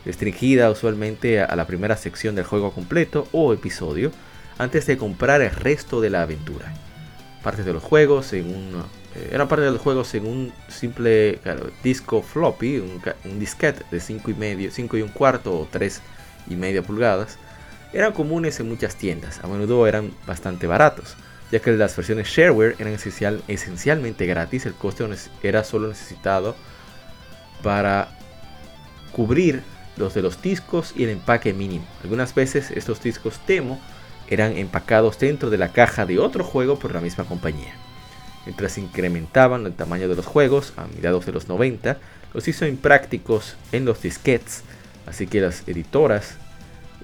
restringida usualmente a la primera sección del juego completo o episodio, antes de comprar el resto de la aventura. Parte de los juegos en un eh, eran parte del juego un simple disco floppy, un, disquete de 5 y medio, 5 y un cuarto o 3 y media pulgadas, eran comunes en muchas tiendas, a menudo eran bastante baratos, ya que las versiones shareware eran esencial, esencialmente gratis, el coste era solo necesitado para cubrir los de los discos y el empaque mínimo. Algunas veces estos discos demo eran empacados dentro de la caja de otro juego por la misma compañía. Mientras incrementaban el tamaño de los juegos a mediados de los 90, los hizo imprácticos en los disquets, así que las editoras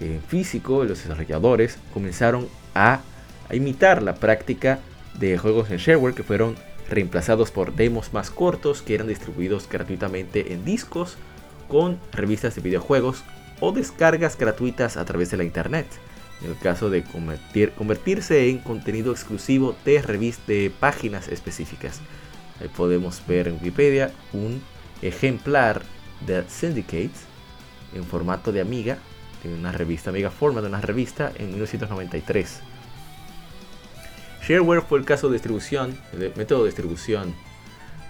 en físico, los desarrolladores, comenzaron a, imitar la práctica de juegos en shareware que fueron reemplazados por demos más cortos que eran distribuidos gratuitamente en discos con revistas de videojuegos o descargas gratuitas a través de la internet en el caso de convertirse en contenido exclusivo de revistas de páginas específicas. Ahí podemos ver en Wikipedia un ejemplar de Syndicate en formato de Amiga, de una revista Amiga Forma de una revista en 1993. Shareware fue el caso de distribución, el método de distribución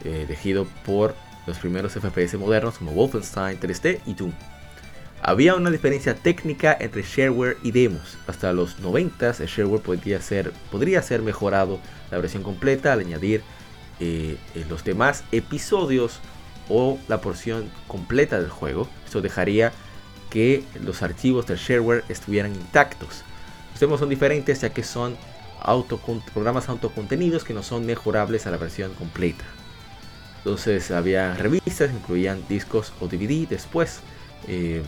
eh, elegido por los primeros FPS modernos como Wolfenstein 3D y Doom. Había una diferencia técnica entre shareware y demos. Hasta los 90 el shareware podría ser, podría ser mejorado la versión completa al añadir eh, eh, los demás episodios o la porción completa del juego. Esto dejaría que los archivos del shareware estuvieran intactos. Los demos son diferentes ya que son programas autocontenidos que no son mejorables a la versión completa. Entonces había revistas, incluían discos o DVD después. Eh,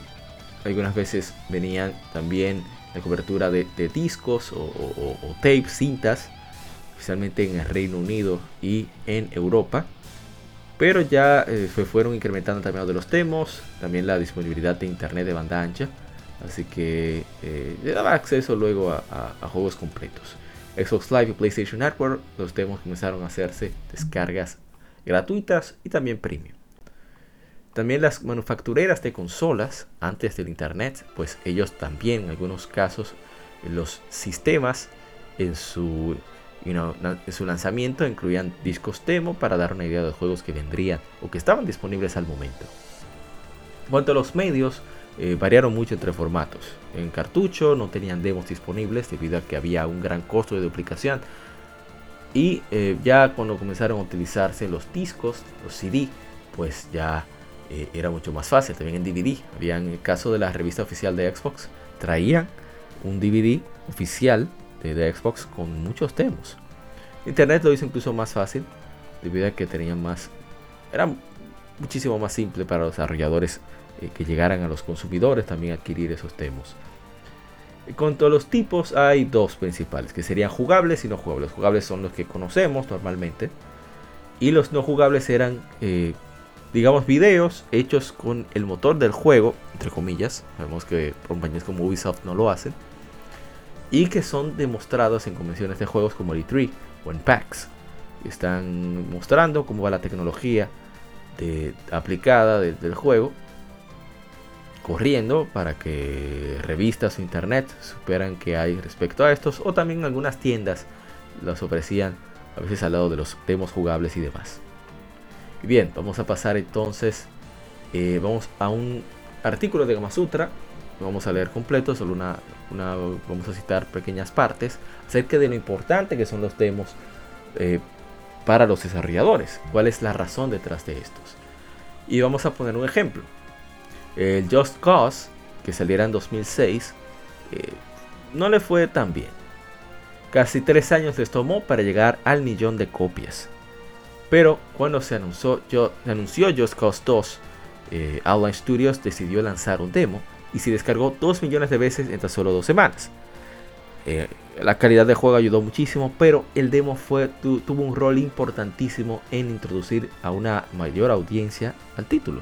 algunas veces venían también la cobertura de, discos o, tapes, cintas, especialmente en el Reino Unido y en Europa. Pero ya eh, se fueron incrementando también de los demos, también la disponibilidad de internet de banda ancha. Así que eh, le daba acceso luego a, a, juegos completos. Xbox Live y PlayStation Network, los demos comenzaron a hacerse descargas gratuitas y también premium. También las manufactureras de consolas, antes del Internet, pues ellos también en algunos casos los sistemas en su, en su lanzamiento incluían discos demo para dar una idea de juegos que vendrían o que estaban disponibles al momento. En cuanto a los medios, eh, variaron mucho entre formatos. En cartucho no tenían demos disponibles debido a que había un gran costo de duplicación. Y eh, ya cuando comenzaron a utilizarse los discos, los CD, pues ya eh, era mucho más fácil. También en DVD. Había en el caso de la revista oficial de Xbox, traían un DVD oficial de, Xbox con muchos demos. Internet lo hizo incluso más fácil debido a que tenían más. Era muchísimo más simple para los desarrolladores eh, que llegaran a los consumidores también adquirir esos demos. En cuanto a los tipos, hay dos principales, que serían jugables y no jugables. Jugables son los que conocemos normalmente. Y los no jugables eran eh, digamos, videos hechos con el motor del juego, entre comillas, sabemos que compañías como Ubisoft no lo hacen, y que son demostrados en convenciones de juegos como el E3, o en packs. Están mostrando cómo va la tecnología aplicada del juego corriendo para que revistas o internet superan que hay respecto a estos o también algunas tiendas los ofrecían a veces al lado de los demos jugables y demás. Bien, vamos a pasar entonces, eh, vamos a un artículo de Gamasutra, vamos a leer completo, solo una, una, vamos a citar pequeñas partes acerca de lo importante que son los demos eh, para los desarrolladores, cuál es la razón detrás de estos. Y vamos a poner un ejemplo. El Just Cause, que saliera en 2006, eh, no le fue tan bien. Casi tres años les tomó para llegar al millón de copias. Pero cuando se anunció, anunció Just Cause 2, eh, Outline Studios decidió lanzar un demo y se descargó 2 millones de veces en tan solo dos semanas. Eh, la calidad de juego ayudó muchísimo, pero el demo tuvo un rol importantísimo en introducir a una mayor audiencia al título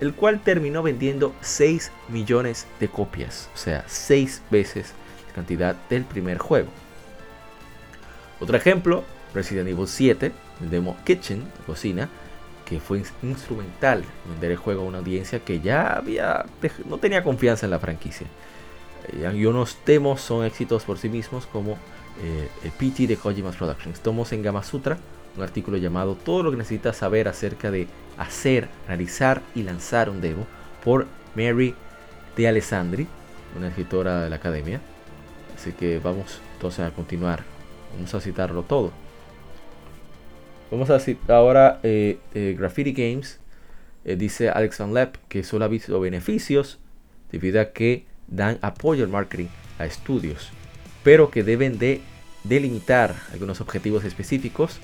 el cual terminó vendiendo 6 millones de copias, o sea, 6 veces la cantidad del primer juego. Otro ejemplo, Resident Evil 7, el demo Kitchen, cocina, que fue instrumental en vender el juego a una audiencia que ya había, no tenía confianza en la franquicia. Eh, y unos demos son éxitos por sí mismos como eh, el PT de Kojima's Productions. Tomos en Gama Sutra, un artículo llamado Todo lo que necesitas saber acerca de hacer, realizar y lanzar un demo por Mary de Alessandri, una escritora de la academia. Así que vamos entonces a continuar. Vamos a citarlo todo. Vamos a citar ahora eh, eh, Graffiti Games. Eh, dice Alex Van Lepp que solo ha visto beneficios debido a que dan apoyo al marketing a estudios, pero que deben de delimitar algunos objetivos específicos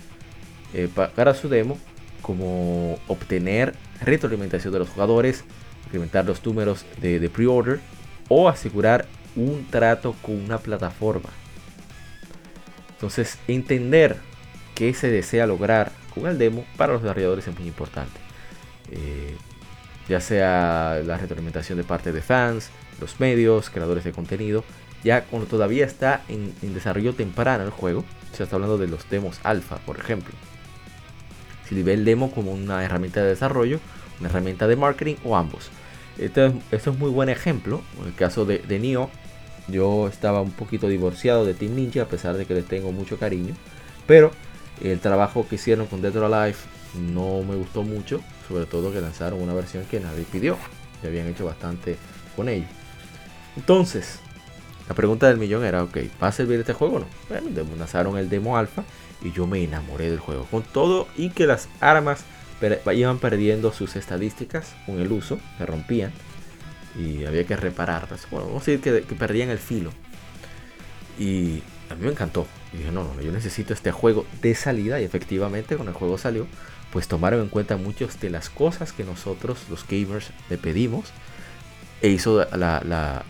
para su demo como obtener retroalimentación de los jugadores, incrementar los números de, pre-order o asegurar un trato con una plataforma. Entonces, entender qué se desea lograr con el demo para los desarrolladores es muy importante. Eh, ya sea la retroalimentación de parte de fans, los medios, creadores de contenido, ya cuando todavía está en, desarrollo temprano el juego, se está hablando de los demos alfa, por ejemplo si ve el demo como una herramienta de desarrollo, una herramienta de marketing o ambos. Esto es, es muy buen ejemplo. En el caso de, de Nioh, yo estaba un poquito divorciado de Team Ninja a pesar de que les tengo mucho cariño. Pero el trabajo que hicieron con Dead or Alive no me gustó mucho. Sobre todo que lanzaron una versión que nadie pidió. Y habían hecho bastante con ello. Entonces, la pregunta del millón era, ok, ¿va a servir este juego o no? Bueno, lanzaron el demo alfa y yo me enamoré del juego. Con todo y que las armas iban perdiendo sus estadísticas con el uso, se rompían y había que repararlas. Bueno, vamos a decir que, perdían el filo. Y a mí me encantó. Y dije, no, no, yo necesito este juego de salida. Y efectivamente, cuando el juego salió, pues tomaron en cuenta muchas de las cosas que nosotros, los gamers, le pedimos. E hizo la,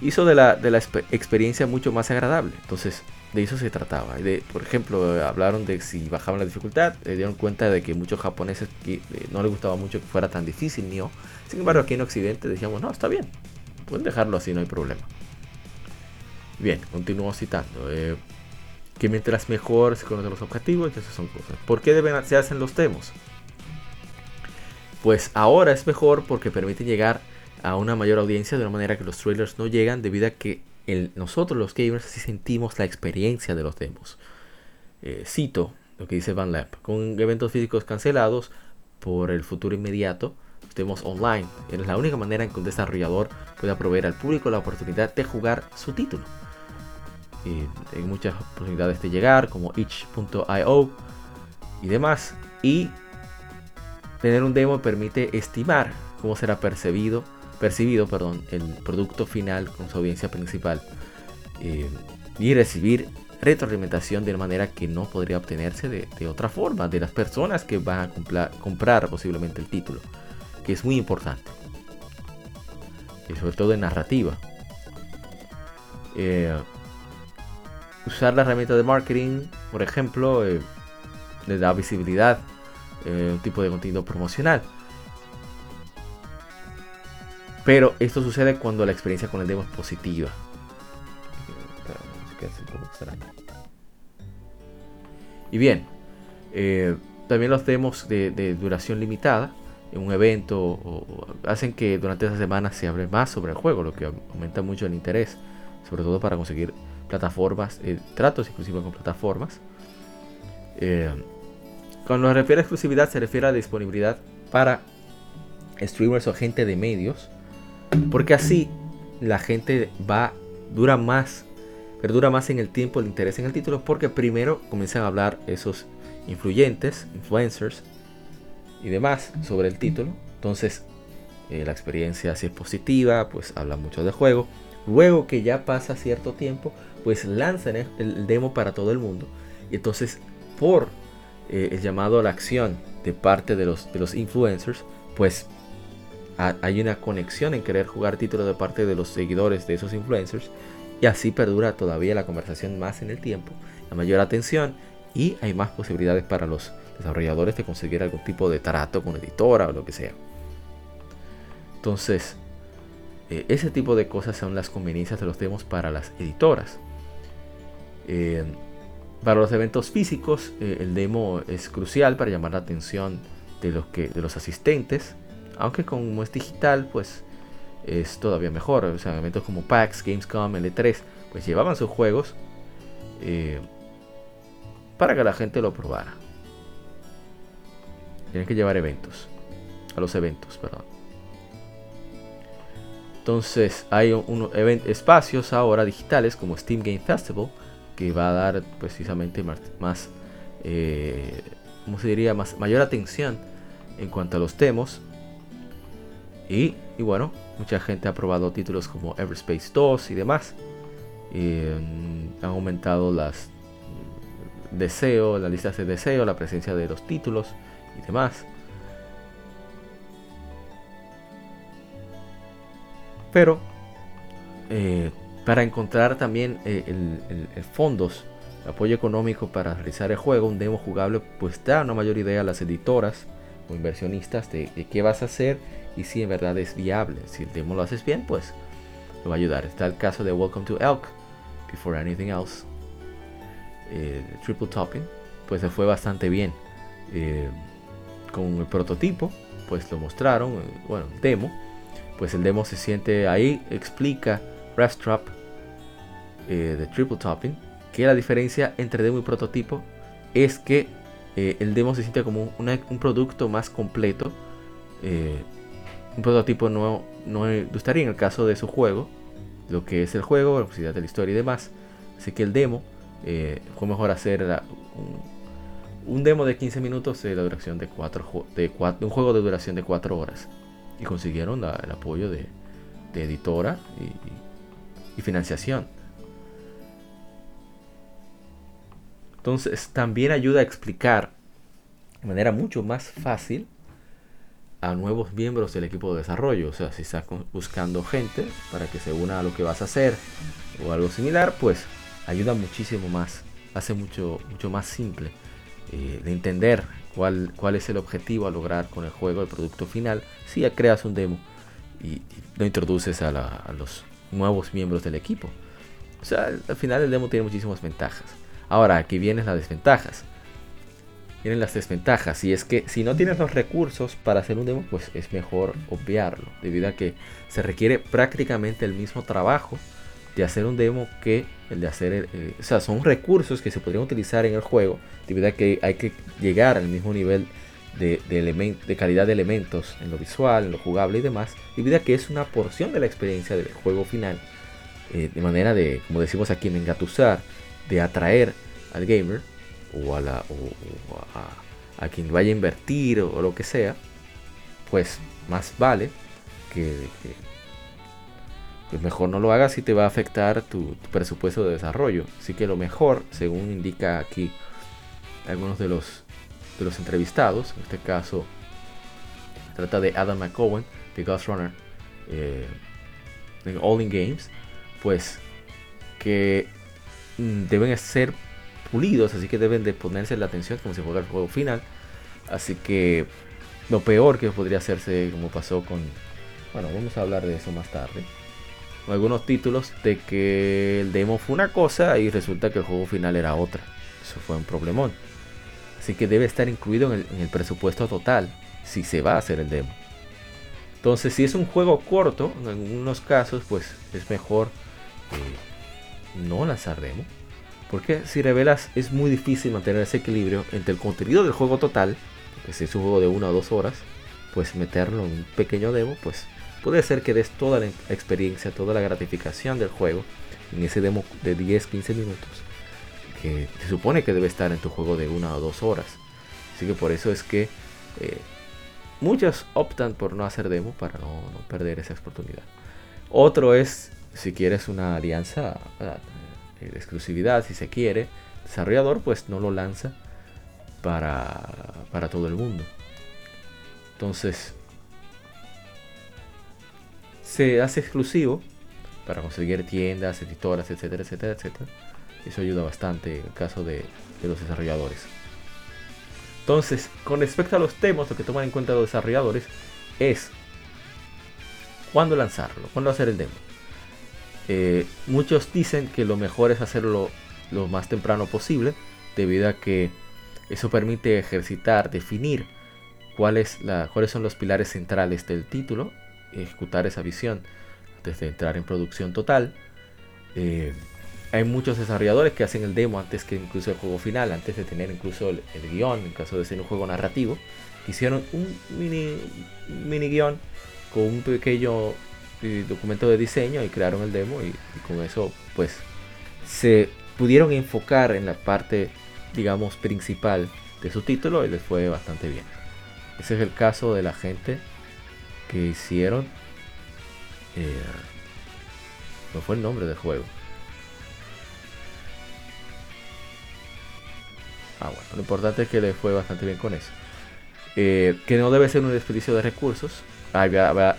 hizo de la, de la experiencia mucho más agradable. Entonces, de eso se trataba. De, por ejemplo, hablaron de si bajaban la dificultad, se dieron cuenta de que muchos japoneses eh, no les gustaba mucho que fuera tan difícil, ni Sin embargo, aquí en Occidente decíamos, no, está bien, pueden dejarlo así, no hay problema. Bien, continúo citando. Eh, que mientras mejor se conocen los objetivos, esas son cosas. ¿Por qué deben, se hacen los demos? Pues ahora es mejor porque permite llegar a una mayor audiencia de una manera que los trailers no llegan debido a que nosotros los gamers sí sentimos la experiencia de los demos. Eh, cito lo que dice Van Lap. Con eventos físicos cancelados por el futuro inmediato, demos online. Es la única manera en que un desarrollador pueda proveer al público la oportunidad de jugar su título. Y hay muchas oportunidades de llegar, como itch.io y demás. Y tener un demo permite estimar cómo será percibido percibido perdón, el producto final con su audiencia principal eh, y recibir retroalimentación de manera que no podría obtenerse de, otra forma de las personas que van a comprar posiblemente el título, que es muy importante. Y sobre todo en narrativa. Eh, usar la herramienta de marketing, por ejemplo, eh, da visibilidad, un tipo de contenido promocional. Pero esto sucede cuando la experiencia con el demo es positiva. Y bien, eh, también los demos de, duración limitada en un evento hacen que durante esa semana se hable más sobre el juego, lo que aumenta mucho el interés, sobre todo para conseguir plataformas, eh, tratos inclusive con plataformas. Eh, cuando se refiere a exclusividad se refiere a disponibilidad para streamers o gente de medios, porque así la gente va, dura más, perdura más en el tiempo el interés en el título, porque primero comienzan a hablar esos influyentes, influencers y demás sobre el título. Entonces, eh, la experiencia si es positiva, pues habla mucho del juego. Luego que ya pasa cierto tiempo, pues lanzan el demo para todo el mundo. Y entonces, por eh, el llamado a la acción de parte de los, de los influencers, pues hay una conexión en querer jugar títulos de parte de los seguidores de esos influencers. Y así perdura todavía la conversación más en el tiempo, la mayor atención y hay más posibilidades para los desarrolladores de conseguir algún tipo de trato con editora o lo que sea. Entonces, eh, ese tipo de cosas son las conveniencias de los demos para las editoras. Eh, para los eventos físicos, eh, el demo es crucial para llamar la atención de los, que, de los asistentes, aunque como es digital, pues es todavía mejor. Eventos como PAX, Gamescom, L3, pues llevaban sus juegos para que la gente lo probara. Tienen que llevar eventos. A los eventos, perdón. Entonces hay un, espacios ahora digitales como Steam Game Festival que va a dar precisamente más, eh, ¿cómo se diría? Más, mayor atención en cuanto a los demos. Y, bueno, mucha gente ha probado títulos como Everspace 2 y demás. Mm, han aumentado las deseo, las listas de deseo, la presencia de los títulos y demás. Pero eh, para encontrar también eh, el, fondos, el apoyo económico para realizar el juego, un demo jugable, pues da una mayor idea a las editoras o inversionistas de, qué vas a hacer y si en verdad es viable. Si el demo lo haces bien, pues lo va a ayudar. Está el caso de Welcome to Elk, Before Anything Else, triple topping, pues se fue bastante bien. Eh, con el prototipo, pues lo mostraron, eh, bueno, demo, pues el demo se siente ahí, explica Rastrap de triple topping, que la diferencia entre demo y prototipo es que el demo se siente como un producto más completo. un prototipo no, no estaría en el caso de su juego, lo que es el juego, la posibilidad de la historia y demás. Así que el demo eh, fue mejor hacer un, demo de 15 minutos de duración de, cuatro, de, un juego de duración de 4 horas. Y consiguieron el apoyo de, editora y, financiación. Entonces también ayuda a explicar de manera mucho más fácil a nuevos miembros del equipo de desarrollo. O sea, si estás buscando gente para que se una a lo que vas a hacer o algo similar, pues ayuda muchísimo más, hace mucho, mucho más simple eh, de entender cuál, cuál es el objetivo a lograr con el juego, el producto final, si ya creas un demo y, lo introduces a, a, los nuevos miembros del equipo. O sea, al final el demo tiene muchísimas ventajas. Ahora, aquí vienen las desventajas. Vienen las desventajas. Y es que si no tienes los recursos para hacer un demo, pues es mejor obviarlo. Debido a que se requiere prácticamente el mismo trabajo de hacer un demo que el de hacer, eh, o sea, son recursos que se podrían utilizar en el juego, debido a que hay que llegar al mismo nivel de, calidad de elementos en lo visual, en lo jugable y demás, debido a que es una porción de la experiencia del juego final, eh, de manera de, como decimos aquí, en engatusar, de atraer al gamer o a, la, a, quien vaya a invertir o, lo que sea, pues más vale que pues mejor no lo hagas si te va a afectar tu, presupuesto de desarrollo. Así que lo mejor, según indica aquí algunos de los, de los entrevistados, en este caso trata de Adam McCowan, de Ghost Runner, eh, en All In Games, pues que mm, deben ser pulidos, así que deben de ponerse la atención como si fuera el juego final. Así que lo peor que podría hacerse como pasó con... Bueno, vamos a hablar de eso más tarde algunos títulos de que el demo fue una cosa y resulta que el juego final era otra. Eso fue un problemón. Así que debe estar incluido en el, presupuesto total si se va a hacer el demo. Entonces, si es un juego corto, en algunos casos, pues es mejor eh, no lanzar demo. Porque si revelas, es muy difícil mantener ese equilibrio entre el contenido del juego total, que si es un juego de una o dos horas, pues meterlo en un pequeño demo, pues puede ser que des toda la experiencia, toda la gratificación del juego en ese demo de 10-15 minutos que se supone que debe estar en tu juego de una o dos horas. Así que por eso es que eh, muchos optan por no hacer demo para no, perder esa oportunidad. Otro es si quieres una alianza eh, de exclusividad, si se quiere, desarrollador pues no lo lanza para, para todo el mundo. Entonces, se hace exclusivo para conseguir tiendas, editoras, etcétera, etcétera, etcétera. Eso ayuda bastante en el caso de, los desarrolladores. Entonces, con respecto a los temas, lo que toman en cuenta los desarrolladores es cuándo lanzarlo, cuándo hacer el demo. Eh, muchos dicen que lo mejor es hacerlo lo más temprano posible, debido a que eso permite ejercitar, definir cuáles son los pilares centrales del título, ejecutar esa visión antes de entrar en producción total. Eh, hay muchos desarrolladores que hacen el demo antes que incluso el juego final, antes de tener incluso el, guion, en caso de ser un juego narrativo. Hicieron un mini, mini guion con un pequeño eh, documento de diseño y crearon el demo y, con eso pues se pudieron enfocar en la parte digamos principal de su título y les fue bastante bien. Ese es el caso de la gente que hicieron... Eh, no fue el nombre del juego. Ah, bueno, lo importante es que le fue bastante bien con eso. Eh, que no debe ser un desperdicio de recursos.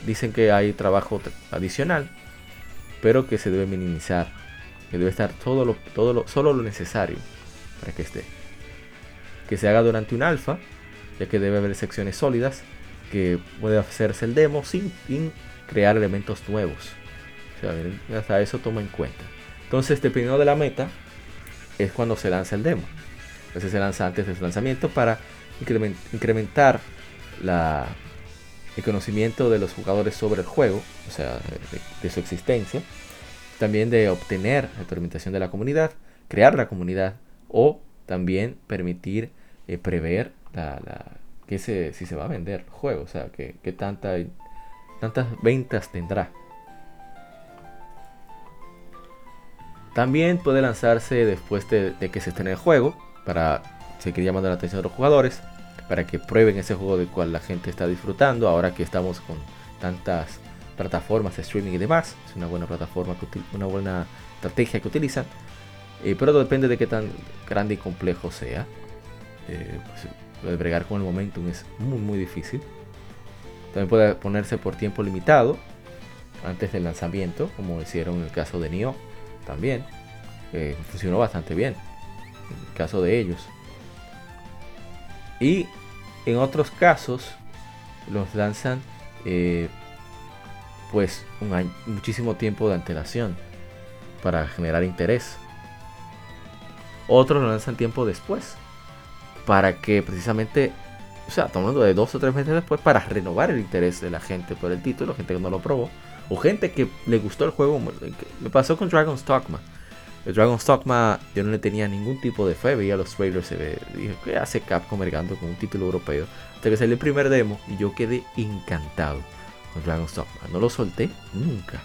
dicen que hay trabajo adicional, pero que se debe minimizar. Que debe estar todo lo, todo lo, solo lo necesario para que esté. Que se haga durante un alfa, ya que debe haber secciones sólidas, que puede hacerse el demo sin, crear elementos nuevos. Hasta eso toma en cuenta. Entonces, dependiendo de la meta, es cuando se lanza el demo veces se lanza antes de su lanzamiento para incrementar el conocimiento de los jugadores sobre el juego, o sea, de, su existencia, también de obtener la retroalimentación de la comunidad, crear la comunidad o también permitir eh, prever que si se va a vender el juego, o sea, que, tanta, tantas ventas tendrá. También puede lanzarse después de, de que se estrene el juego, para seguir llamando la atención de los jugadores, para que prueben ese juego del cual la gente está disfrutando, ahora que estamos con tantas plataformas de streaming y demás, es una buena plataforma, una buena estrategia que utilizan, eh, pero depende de qué tan grande y complejo sea. Eh, pues, bregar con el momentum es muy muy difícil. También puede ponerse por tiempo limitado antes del lanzamiento, como hicieron en el caso de Nioh también. Eh, funcionó bastante bien el caso de ellos. Y en otros casos los lanzan eh, pues un año, muchísimo tiempo de antelación para generar interés. Otros lo lanzan tiempo después para que precisamente, o sea, tomando de dos o tres meses después para renovar el interés de la gente por el título, gente que no lo probó, o gente que le gustó el juego. Me pasó con Dragon's Dogma. El Dragon's Dogma yo no le tenía ningún tipo de fe, veía los trailers y dije, ¿qué hace Capcom mergando con un título europeo? Hasta que salió el primer demo y yo quedé encantado con Dragon's Dogma. No lo solté nunca.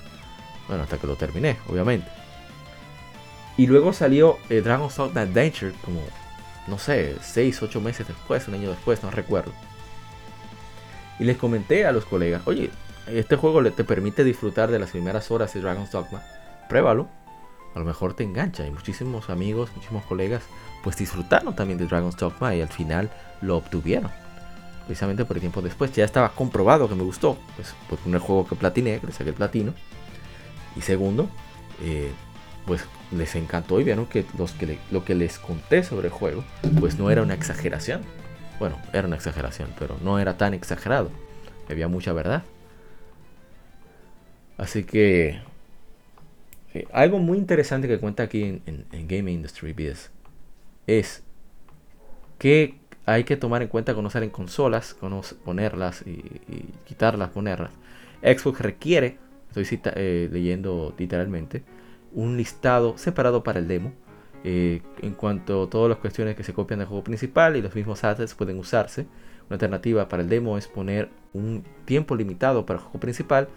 Bueno, hasta que lo terminé, obviamente. Y luego salió el Dragon's Dogma Adventure como, no sé, 6, 8 meses después, un año después, no recuerdo. Y les comenté a los colegas, oye, este juego te permite disfrutar de las primeras horas de Dragon's Dogma. Pruébalo a lo mejor te engancha. Y muchísimos amigos, muchísimos colegas, pues disfrutaron también de Dragon's Dogma y al final lo obtuvieron. Precisamente por el tiempo después. Ya estaba comprobado que me gustó. Pues por primer juego que platiné, que le saqué el platino. Y segundo, eh, pues les encantó y vieron que lo que les conté sobre el juego, pues no era una exageración. Bueno, era una exageración, pero no era tan exagerado. Había mucha verdad. Así que eh, algo muy interesante que cuenta aquí en, Game Industry Biz es que hay que tomar en cuenta conocer en consolas, ponerlas y, quitarlas, ponerlas. Xbox requiere, estoy eh, leyendo literalmente, un listado separado para el demo. Eh, en cuanto a todas las cuestiones que se copian del juego principal y los mismos assets pueden usarse. Una alternativa para el demo es poner un tiempo limitado para el juego principal.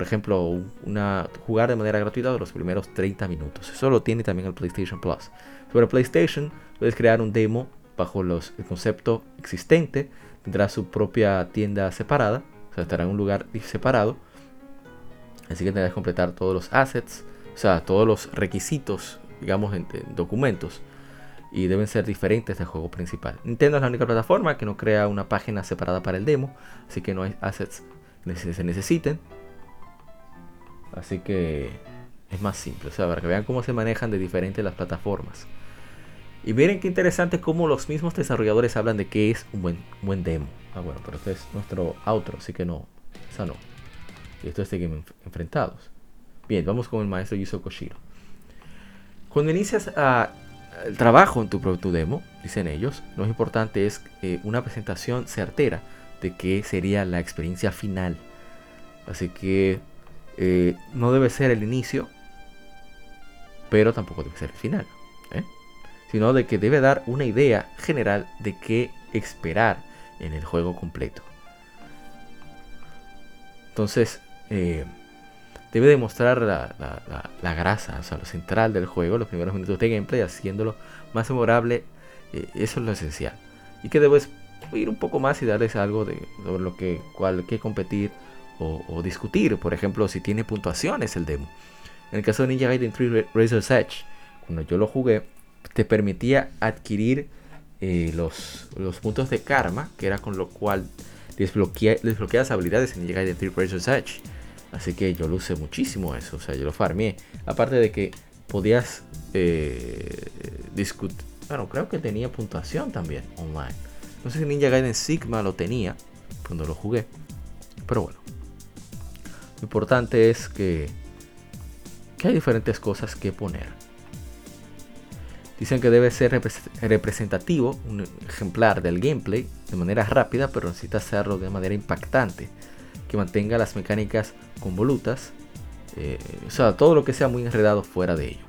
Por ejemplo, una, jugar de manera gratuita los primeros 30 minutos. Eso lo tiene también el PlayStation Plus. Sobre PlayStation puedes crear un demo bajo los, el concepto existente. Tendrá su propia tienda separada. O sea, estará en un lugar separado. Así que tendrás que completar todos los assets. O sea, todos los requisitos, digamos, en documentos y deben ser diferentes del juego principal. Nintendo es la única plataforma que no crea una página separada para el demo, así que no hay assets que se necesiten. Así que es más simple, o sea, para que vean cómo se manejan de diferentes las plataformas. Y miren qué interesante cómo los mismos desarrolladores hablan de que es un buen, buen demo. Ah, bueno, pero este es nuestro outro, así que no, esa no. Y esto es de Game Enfrentados. Bien, vamos con el maestro Yuzo Koshiro. Cuando inicias el trabajo en tu propio demo, dicen ellos, lo más importante es eh, una presentación certera de qué sería la experiencia final. Así que eh, no debe ser el inicio, pero tampoco debe ser el final. ¿eh? Sino de que debe dar una idea general de qué esperar en el juego completo. Entonces, debe demostrar la, grasa, o sea, lo central del juego, los primeros minutos de gameplay, haciéndolo más memorable. Eh, eso es lo esencial. Y que debes ir un poco más y darles algo de sobre lo que, cual, que competir o, discutir. Por ejemplo, si tiene puntuaciones el demo. En el caso de Ninja Gaiden 3 Razor's Edge, cuando yo lo jugué, te permitía adquirir eh, los, puntos de karma, que era con lo cual desbloqueas habilidades en Ninja Gaiden 3 Razor's Edge. Así que yo lo usé muchísimo eso, o sea, yo lo farmé. Aparte de que podías eh, discutir, bueno, creo que tenía puntuación también online. No sé si Ninja Gaiden Sigma lo tenía cuando lo jugué, pero bueno. Lo importante es que, que hay diferentes cosas que poner. Dicen que debe ser representativo, un ejemplar del gameplay, de manera rápida, pero necesita hacerlo de manera impactante que mantenga las mecánicas convolutas, eh, o sea, todo lo que sea muy enredado fuera de ello.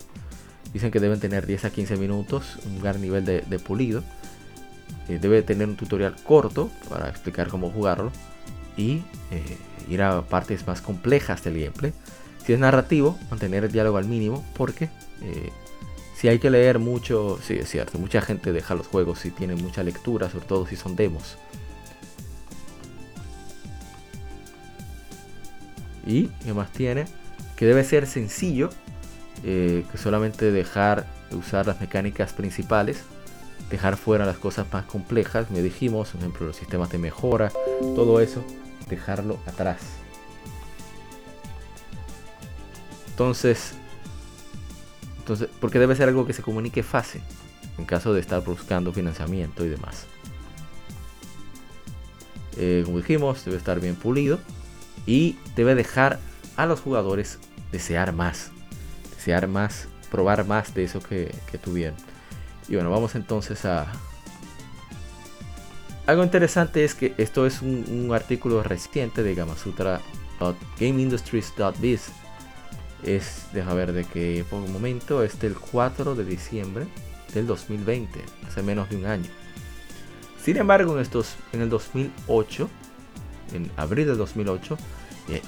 Dicen que deben tener 10 a 15 minutos, un gran nivel de, pulido. Eh, debe tener un tutorial corto para explicar cómo jugarlo y eh, ir a partes más complejas del gameplay. Si es narrativo, mantener el diálogo al mínimo porque si hay que leer mucho, sí es cierto, mucha gente deja los juegos si tienen mucha lectura, sobre todo si son demos. Y que más tiene, que debe ser sencillo, eh, que solamente dejar usar las mecánicas principales, dejar fuera las cosas más complejas, me dijimos, por ejemplo, los sistemas de mejora, todo eso, dejarlo atrás. Entonces, entonces, porque debe ser algo que se comunique fácil en caso de estar buscando financiamiento y demás. Eh, como dijimos, debe estar bien pulido y debe dejar a los jugadores desear más, desear más, probar más de eso que, tuvieron. Y bueno, vamos entonces a... Algo interesante es que esto es un, artículo reciente de gamasutra.gameindustries.biz. Es, deja ver de qué por un momento, es del 4 de diciembre del 2020, hace menos de un año. Sin embargo, en, estos, en el 2008 en abril de 2008, eh,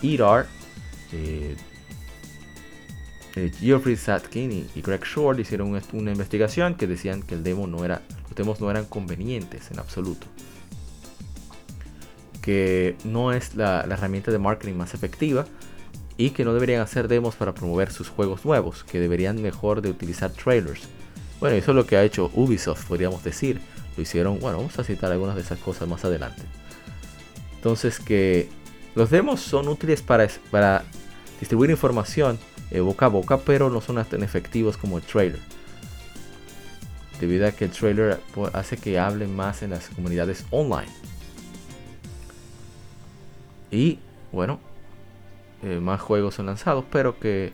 eh, eh, Geoffrey Satkin y, Greg Short hicieron una investigación que decían que el demo no era, los demos no eran convenientes en absoluto. Que no es la, herramienta de marketing más efectiva y que no deberían hacer demos para promover sus juegos nuevos, que deberían mejor de utilizar trailers. Bueno, eso es lo que ha hecho Ubisoft, podríamos decir. Lo hicieron, bueno, vamos a citar algunas de esas cosas más adelante. Entonces que los demos son útiles para, para distribuir información eh, boca a boca, pero no son tan efectivos como el trailer. Debido a que el trailer hace que hablen más en las comunidades online. Y bueno, eh, más juegos son lanzados, pero que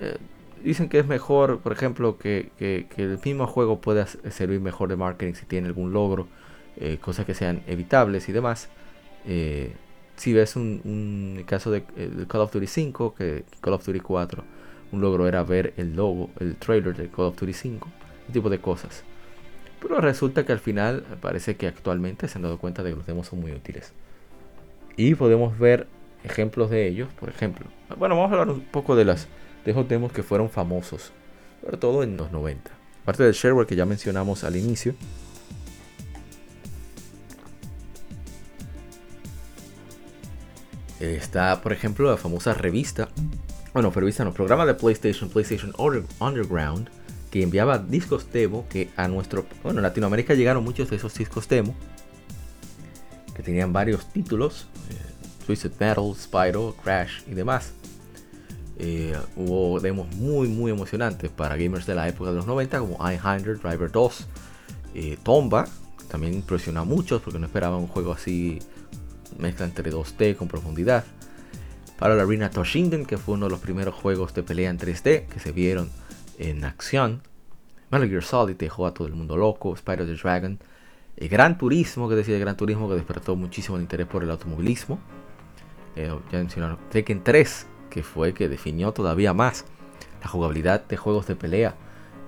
eh, dicen que es mejor, por ejemplo, que, el mismo juego pueda servir mejor de marketing si tiene algún logro eh, cosas que sean evitables y demás. Si ves un, caso de, Call of Duty 5, que Call of Duty 4, un logro era ver el logo, el trailer de Call of Duty 5, ese tipo de cosas. Pero resulta que al final parece que actualmente se han dado cuenta de que los demos son muy útiles. Y podemos ver ejemplos de ellos, por ejemplo. Bueno, vamos a hablar un poco de, las, de esos demos que fueron famosos, sobre todo en los 90. Aparte del shareware que ya mencionamos al inicio, Está, por ejemplo, la famosa revista, bueno, revista no, programa de PlayStation, PlayStation Underground, que enviaba discos demo que a nuestro, bueno, en Latinoamérica llegaron muchos de esos discos demo, que tenían varios títulos, eh, Twisted Metal, Spyro, Crash y demás. Eh, hubo demos muy muy emocionantes para gamers de la época de los 90 como I-100, Driver 2, eh, Tomba, también impresionó a muchos porque no esperaban un juego así mezcla entre 2D con profundidad. Para la Arena Toshinden, que fue uno de los primeros juegos de pelea en 3D que se vieron en acción. Metal Gear Solid dejó a todo el mundo loco. Spider the Dragon. El Gran Turismo, que decía el Gran Turismo, que despertó muchísimo el interés por el automovilismo. Eh, ya mencionaron Tekken 3, que fue que definió todavía más la jugabilidad de juegos de pelea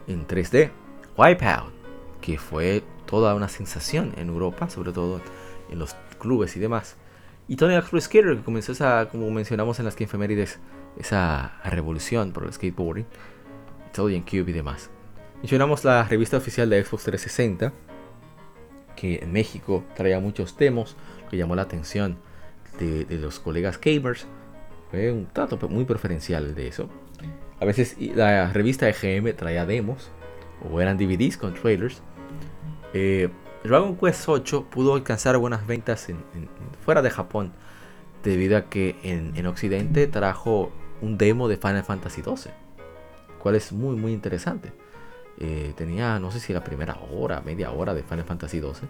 en 3D. Wipeout, que fue toda una sensación en Europa, sobre todo en los clubes y demás. Y Tony Hawk's Pro Skater, que comenzó esa, como mencionamos en las que efemérides, esa revolución por el skateboarding, En Cube y demás. Mencionamos la revista oficial de Xbox 360, que en México traía muchos demos, que llamó la atención de, los colegas gamers. Fue un trato muy preferencial de eso. A veces la revista EGM traía demos, o eran DVDs con trailers. Eh, Dragon Quest 8 pudo alcanzar buenas ventas en, fuera de Japón debido a que en, Occidente trajo un demo de Final Fantasy 12, cual es muy muy interesante. Eh, tenía no sé si la primera hora, media hora de Final Fantasy 12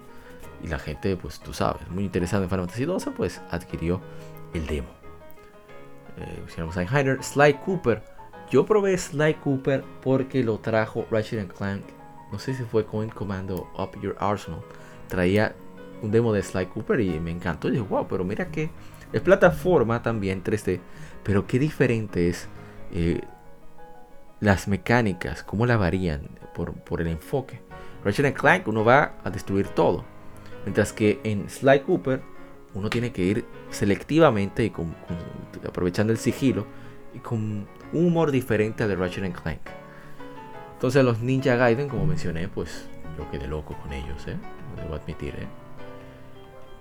y la gente pues tú sabes, muy interesada en Final Fantasy 12 pues adquirió el demo. Eh, Sly Cooper. Yo probé Sly Cooper porque lo trajo Ratchet Clank no sé si fue Coin Commando Up Your Arsenal, traía un demo de Sly Cooper y me encantó. Y dije, wow, pero mira que es plataforma también 3D, pero qué diferente es eh, las mecánicas, cómo la varían por, el enfoque. Ratchet Clank uno va a destruir todo, mientras que en Sly Cooper uno tiene que ir selectivamente y aprovechando el sigilo y con un humor diferente al de Ratchet Clank. Entonces los Ninja Gaiden, como mencioné, pues yo quedé loco con ellos, ¿eh? Debo admitir,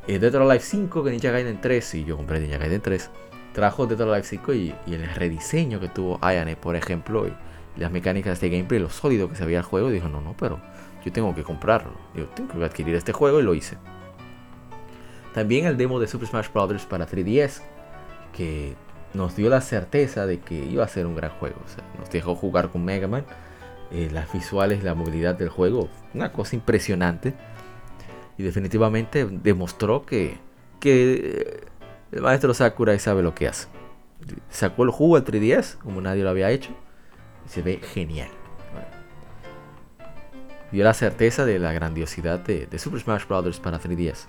eh Dead or Alive 5, que Ninja Gaiden 3, y yo compré Ninja Gaiden 3, trajo Dead or Alive 5 y, el rediseño que tuvo Ayane, por ejemplo, y, las mecánicas de gameplay, lo sólido que se veía el juego, dijo, no, no, pero yo tengo que comprarlo, yo tengo que adquirir este juego y lo hice. También el demo de Super Smash Bros. para 3DS, que nos dio la certeza de que iba a ser un gran juego. Nos dejó jugar con Mega Man eh, las visuales, la movilidad del juego, una cosa impresionante. Y definitivamente demostró que, que el maestro Sakurai sabe lo que hace. Sacó el jugo al 3DS, como nadie lo había hecho, y se ve genial. Dio la certeza de la grandiosidad de, Super Smash Bros. para 3DS.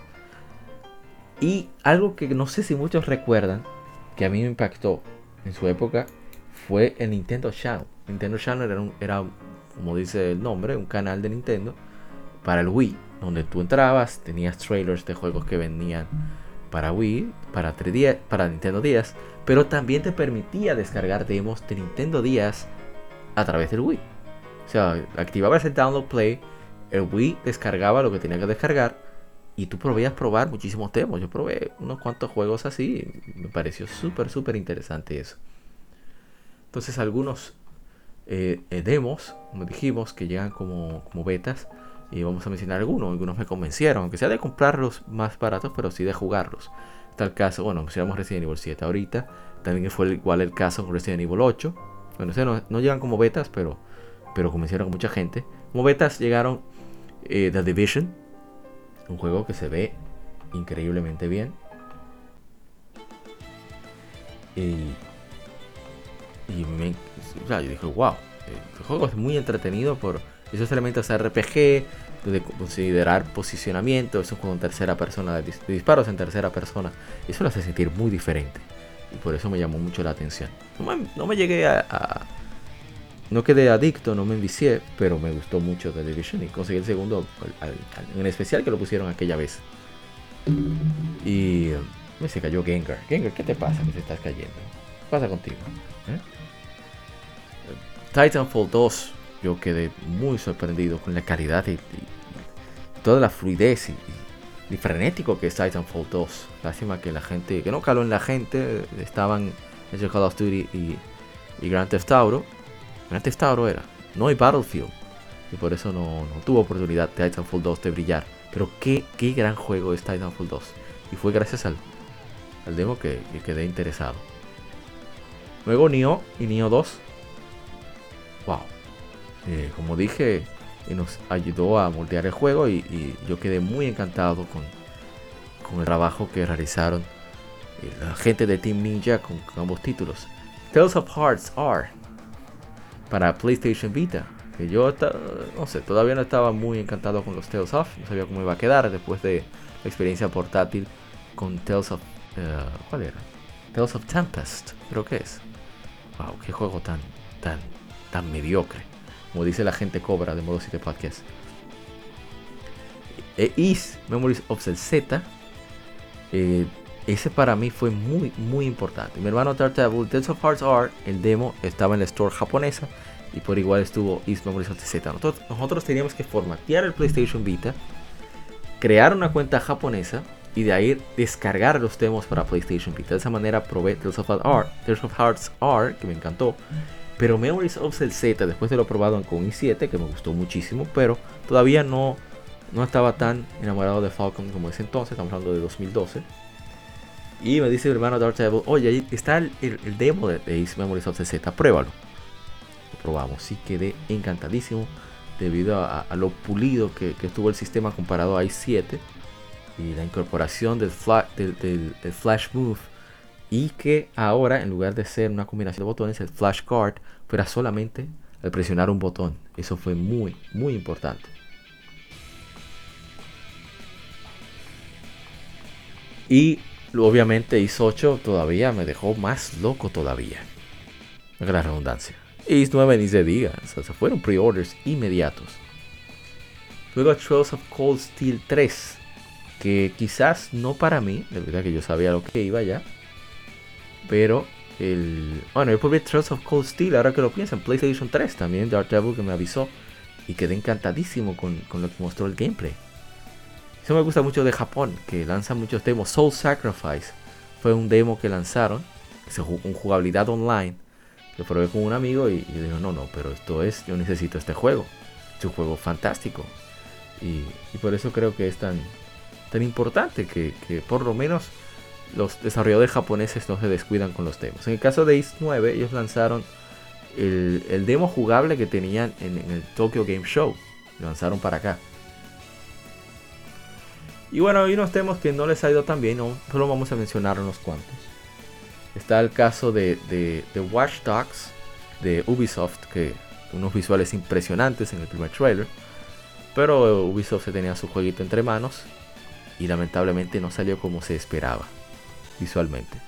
Y algo que no sé si muchos recuerdan, que a mí me impactó en su época, fue el Nintendo Channel. Nintendo Channel era, un, era como dice el nombre, un canal de Nintendo para el Wii, donde tú entrabas, tenías trailers de juegos que venían para Wii, para 3DS, para Nintendo DS, pero también te permitía descargar demos de Nintendo DS a través del Wii. O sea, activabas el Download Play, el Wii descargaba lo que tenía que descargar y tú podías probar muchísimos demos. Yo probé unos cuantos juegos así me pareció súper, súper interesante eso. Entonces algunos eh, eh, demos, como dijimos, que llegan como, como betas. Y vamos a mencionar algunos. Algunos me convencieron, aunque sea de comprarlos más baratos, pero sí de jugarlos. Tal caso, bueno, mencionamos Resident Evil 7 ahorita. También fue igual el caso con Resident Evil 8. Bueno, no, no llegan como betas, pero, pero convencieron a mucha gente. Como betas llegaron eh, The Division, un juego que se ve increíblemente bien. Y y me, yo dije, wow, el juego es muy entretenido por Esos elementos RPG, de considerar posicionamiento, es un juego en tercera persona, de, disparos en tercera persona. Eso lo hace sentir muy diferente. Y por eso me llamó mucho la atención. No me, llegué a, No quedé adicto, no me envicié, pero me gustó mucho The Division y conseguí el segundo, en especial que lo pusieron aquella vez. Y me se cayó Gengar. Gengar, ¿qué te pasa que te estás cayendo? ¿Qué pasa contigo? ¿Eh? Titanfall 2, yo quedé muy sorprendido con la calidad y, toda la fluidez y, frenético que es Titanfall 2. Lástima que la gente, que no caló en la gente, estaban en Call of Duty y, y Grand Theft Auto. Grand Theft Auto era, no hay Battlefield. Y por eso no, tuvo oportunidad Titanfall 2 de brillar. Pero qué, qué gran juego es Titanfall 2. Y fue gracias al, al demo que, quedé interesado. Luego Nioh y Nioh 2. Eh, como dije, nos ayudó a moldear el juego y, yo quedé muy encantado con, el trabajo que realizaron eh, la gente de Team Ninja con, ambos títulos. Tales of Hearts R para PlayStation Vita. Que yo no sé, todavía no estaba muy encantado con los Tales of, no sabía cómo iba a quedar después de la experiencia portátil con Tales of eh, ¿Cuál era? Tales of Tempest, creo que es. Wow, qué juego tan, tan, tan mediocre. Como dice la gente cobra de modo 7 podcast. E Is Memories of the Z. Eh, ese para mí fue muy, muy importante. Mi hermano Tartable, Tales of Hearts R, el demo estaba en la store japonesa. Y por igual estuvo Is Memories of Z. Nosotros, teníamos que formatear el PlayStation Vita. Crear una cuenta japonesa y de ahí descargar los demos para PlayStation Vita. De esa manera probé Tales of, Hearts R, que me encantó. Pero Memories of Cell Z, después de lo probado con i7, que me gustó muchísimo, pero todavía no, no estaba tan enamorado de Falcon como ese entonces, estamos hablando de 2012. Y me dice mi hermano Dark Table, oye, ahí está el, demo de, Memories of Z, pruébalo. Lo probamos y quedé encantadísimo debido a, lo pulido que, que, estuvo el sistema comparado a i7 y la incorporación del, Flash Move y que ahora en lugar de ser una combinación de botones el Flash Card fuera solamente al presionar un botón. Eso fue muy, muy importante. Y obviamente IS 8 todavía me dejó más loco todavía. La redundancia. IS 9 ni se diga. se fueron pre-orders inmediatos. Luego Trails of Cold Steel 3 que quizás no para mí, de verdad que yo sabía lo que iba ya, pero el... Bueno, yo probé Trails of Cold Steel, ahora que lo pienso, en PlayStation 3 también, Dark Devil que me avisó y quedé encantadísimo con, lo que mostró el gameplay. Eso me gusta mucho de Japón, que lanzan muchos demos. Soul Sacrifice fue un demo que lanzaron, que con jugabilidad online. Lo probé con un amigo y, yo digo, no, no, pero esto es, yo necesito este juego. Es un juego fantástico. Y, y por eso creo que es tan, tan importante que, por lo menos los desarrolladores japoneses no se descuidan con los demos. En el caso de Is 9, ellos lanzaron el, demo jugable que tenían en, el Tokyo Game Show. Lo lanzaron para acá. Y bueno, hay unos demos que no les ha ido tan bien, no, solo vamos a mencionar unos cuantos. Está el caso de, de Watch Dogs de Ubisoft, que unos visuales impresionantes en el primer trailer. Pero Ubisoft se tenía su jueguito entre manos y lamentablemente no salió como se esperaba visualmente.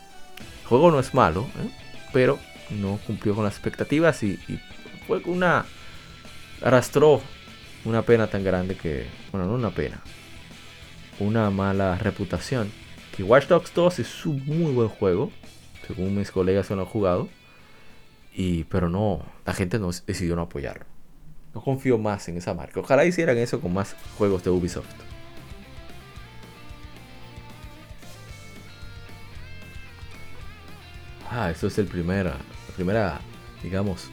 El juego no es malo, ¿eh? pero no cumplió con las expectativas y, fue una arrastró una pena tan grande que, bueno, no una pena, una mala reputación. Que Watch Dogs 2 es un muy buen juego, según mis colegas que lo han jugado, y, pero no, la gente no decidió no apoyarlo. No confío más en esa marca. Ojalá hicieran eso con más juegos de Ubisoft. Ah, esto es el primera, la primera, digamos,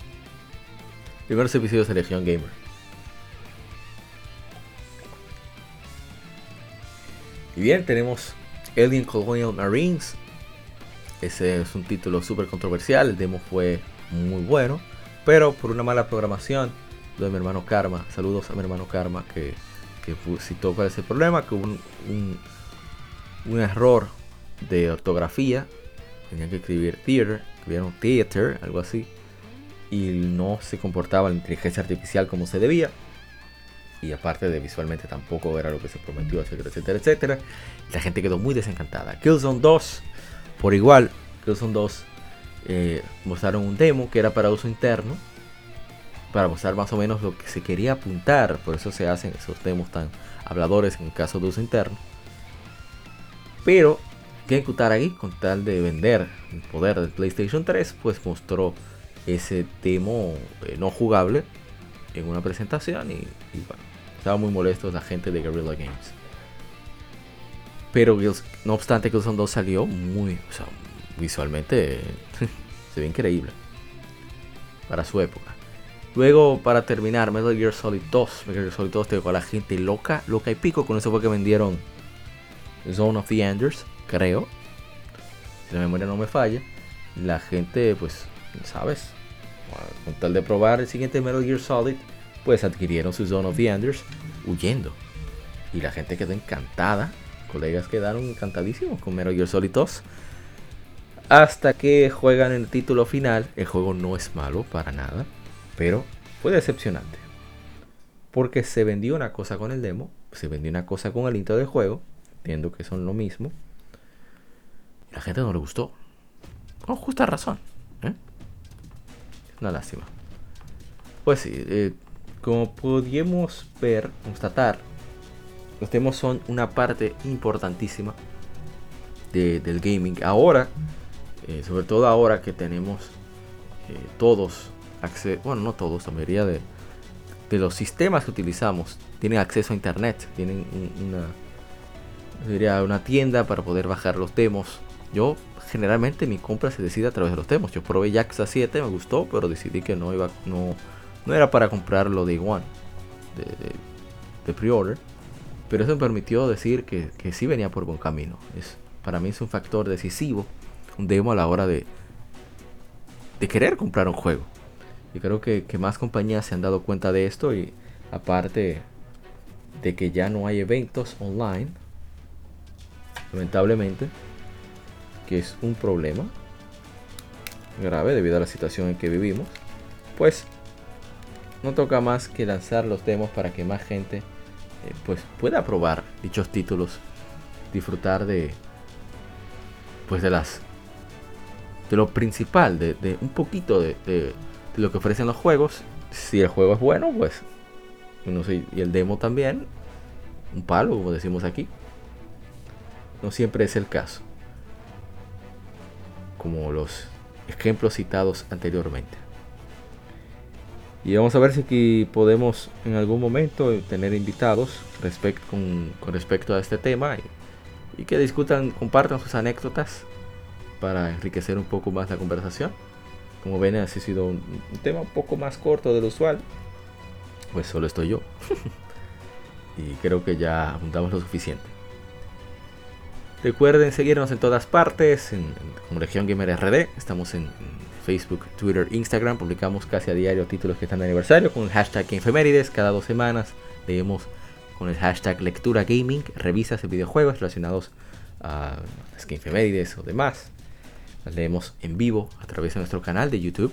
primeros episodios de Legion Gamer. Y bien, tenemos Alien Colonial Marines. Ese es un título súper controversial. El demo fue muy bueno. Pero por una mala programación de mi hermano Karma. Saludos a mi hermano Karma que, que citó cuál es el problema. Que hubo un, un error de ortografía tenían que escribir theater, escribieron theater, algo así, y no se comportaba la inteligencia artificial como se debía. Y aparte de visualmente tampoco era lo que se prometió, etcétera, etcétera, etcétera. La gente quedó muy desencantada. Killzone 2, por igual, Killzone 2 eh, mostraron un demo que era para uso interno. Para mostrar más o menos lo que se quería apuntar. Por eso se hacen esos demos tan habladores en caso de uso interno. Pero que ahí con tal de vender el poder del PlayStation 3, pues mostró ese demo eh, no jugable en una presentación y, bueno, estaba muy molesto la gente de Guerrilla Games. Pero no obstante Killzone 2 salió muy, o sea, visualmente se ve increíble para su época. Luego, para terminar, Metal Gear Solid 2. Metal Gear Solid 2 te a la gente loca, loca y pico. Con eso fue que vendieron Zone of the Enders, creo. Si la memoria no me falla. La gente, pues, ¿sabes? Con tal de probar el siguiente Metal Gear Solid, pues adquirieron su Zone of the Enders huyendo. Y la gente quedó encantada. Colegas quedaron encantadísimos con Metal Gear Solid 2. Hasta que juegan el título final. El juego no es malo para nada. Pero fue decepcionante. Porque se vendió una cosa con el demo. Se vendió una cosa con el intro del juego. Entiendo que son lo mismo. La gente no le gustó. Con justa razón. ¿eh? Una lástima. Pues sí, eh, como podíamos ver, constatar, los demos son una parte importantísima del gaming. Ahora, eh, sobre todo ahora que tenemos eh, todos acceso, bueno, no todos, la mayoría de, de, los sistemas que utilizamos tienen acceso a internet, tienen una, diría, una tienda para poder bajar los demos. Yo generalmente mi compra se decide a través de los demos. Yo probé Yakuza 7, me gustó, pero decidí que no iba, no, no era para comprarlo de igual, de, de, pre-order. Pero eso me permitió decir que, que sí venía por buen camino. Es, para mí es un factor decisivo, un demo a la hora de, de querer comprar un juego. Y creo que, que más compañías se han dado cuenta de esto y aparte de que ya no hay eventos online, lamentablemente, que es un problema grave debido a la situación en que vivimos, pues no toca más que lanzar los demos para que más gente eh, pues pueda probar dichos títulos, disfrutar de pues de las de lo principal, de, un poquito de, lo que ofrecen los juegos. Si el juego es bueno, pues y el demo también, un palo, como decimos aquí. No siempre es el caso, como los ejemplos citados anteriormente. Y vamos a ver si aquí podemos en algún momento tener invitados con, respecto a este tema y, que discutan, compartan sus anécdotas para enriquecer un poco más la conversación. Como ven, ha sido un, tema un poco más corto de lo usual. Pues solo estoy yo. y creo que ya abundamos lo suficiente. Recuerden seguirnos en todas partes, en, como Región Gamer RD. Estamos en Facebook, Twitter, Instagram. Publicamos casi a diario títulos que están de aniversario con el hashtag Infemérides. Cada dos semanas leemos con el hashtag Lectura Gaming revisas de videojuegos relacionados a las Infemérides o demás. Las leemos en vivo a través de nuestro canal de YouTube.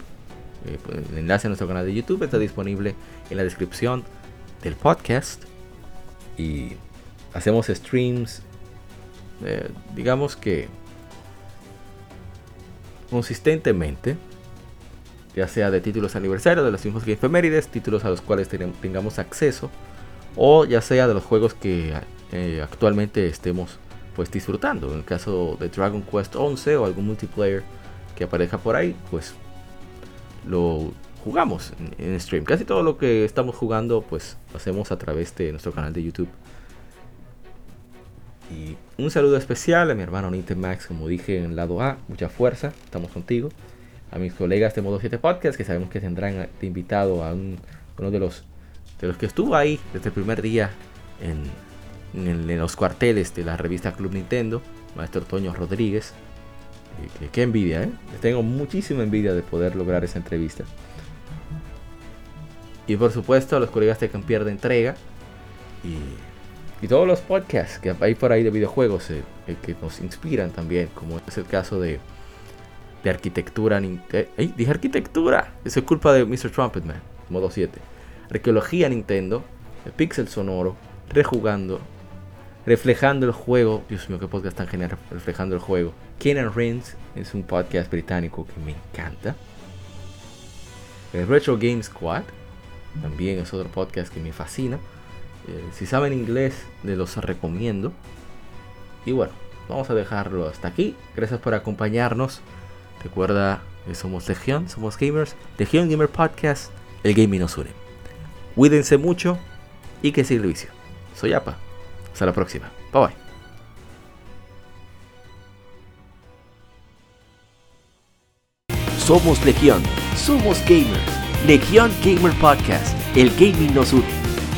Eh, pues, el enlace a nuestro canal de YouTube está disponible en la descripción del podcast. Y hacemos streams, eh, digamos que consistentemente, ya sea de títulos aniversarios de los mismos efemérides, títulos a los cuales tengamos acceso, o ya sea de los juegos que eh, actualmente estemos pues disfrutando. En el caso de Dragon Quest 11 o algún multiplayer que aparezca por ahí, pues lo jugamos en, en, stream. Casi todo lo que estamos jugando, pues lo hacemos a través de nuestro canal de YouTube. Y un saludo especial a mi hermano Max, como dije en el lado A, mucha fuerza, estamos contigo. A mis colegas de Modo 7 Podcast, que sabemos que tendrán invitado a uno de los, de los que estuvo ahí desde el primer día en, en, los cuarteles de la revista Club Nintendo, Maestro Toño Rodríguez. Que, qué envidia, ¿eh? Tengo muchísima envidia de poder lograr esa entrevista. Y por supuesto a los colegas de Campier de Entrega. Y y todos los podcasts que hay por ahí de videojuegos eh, eh, que nos inspiran también, como es el caso de, de arquitectura. ¿Eh? Dije arquitectura. Eso es culpa de Mr. Trumpetman, modo 7. Arqueología Nintendo, Pixel Sonoro, rejugando, reflejando el juego. Dios mío, qué podcast tan genial, reflejando el juego. Kenan Reigns es un podcast británico que me encanta. El Retro Game Squad también es otro podcast que me fascina. Eh, si saben inglés, les los recomiendo. Y bueno, vamos a dejarlo hasta aquí. Gracias por acompañarnos. Recuerda que somos Legión, somos gamers. Legión Gamer Podcast, el gaming nos une. Cuídense mucho y que siga el vicio. Soy Apa. Hasta la próxima. Bye bye. Somos Legión, somos gamers. Legión Gamer Podcast, el gaming nos une.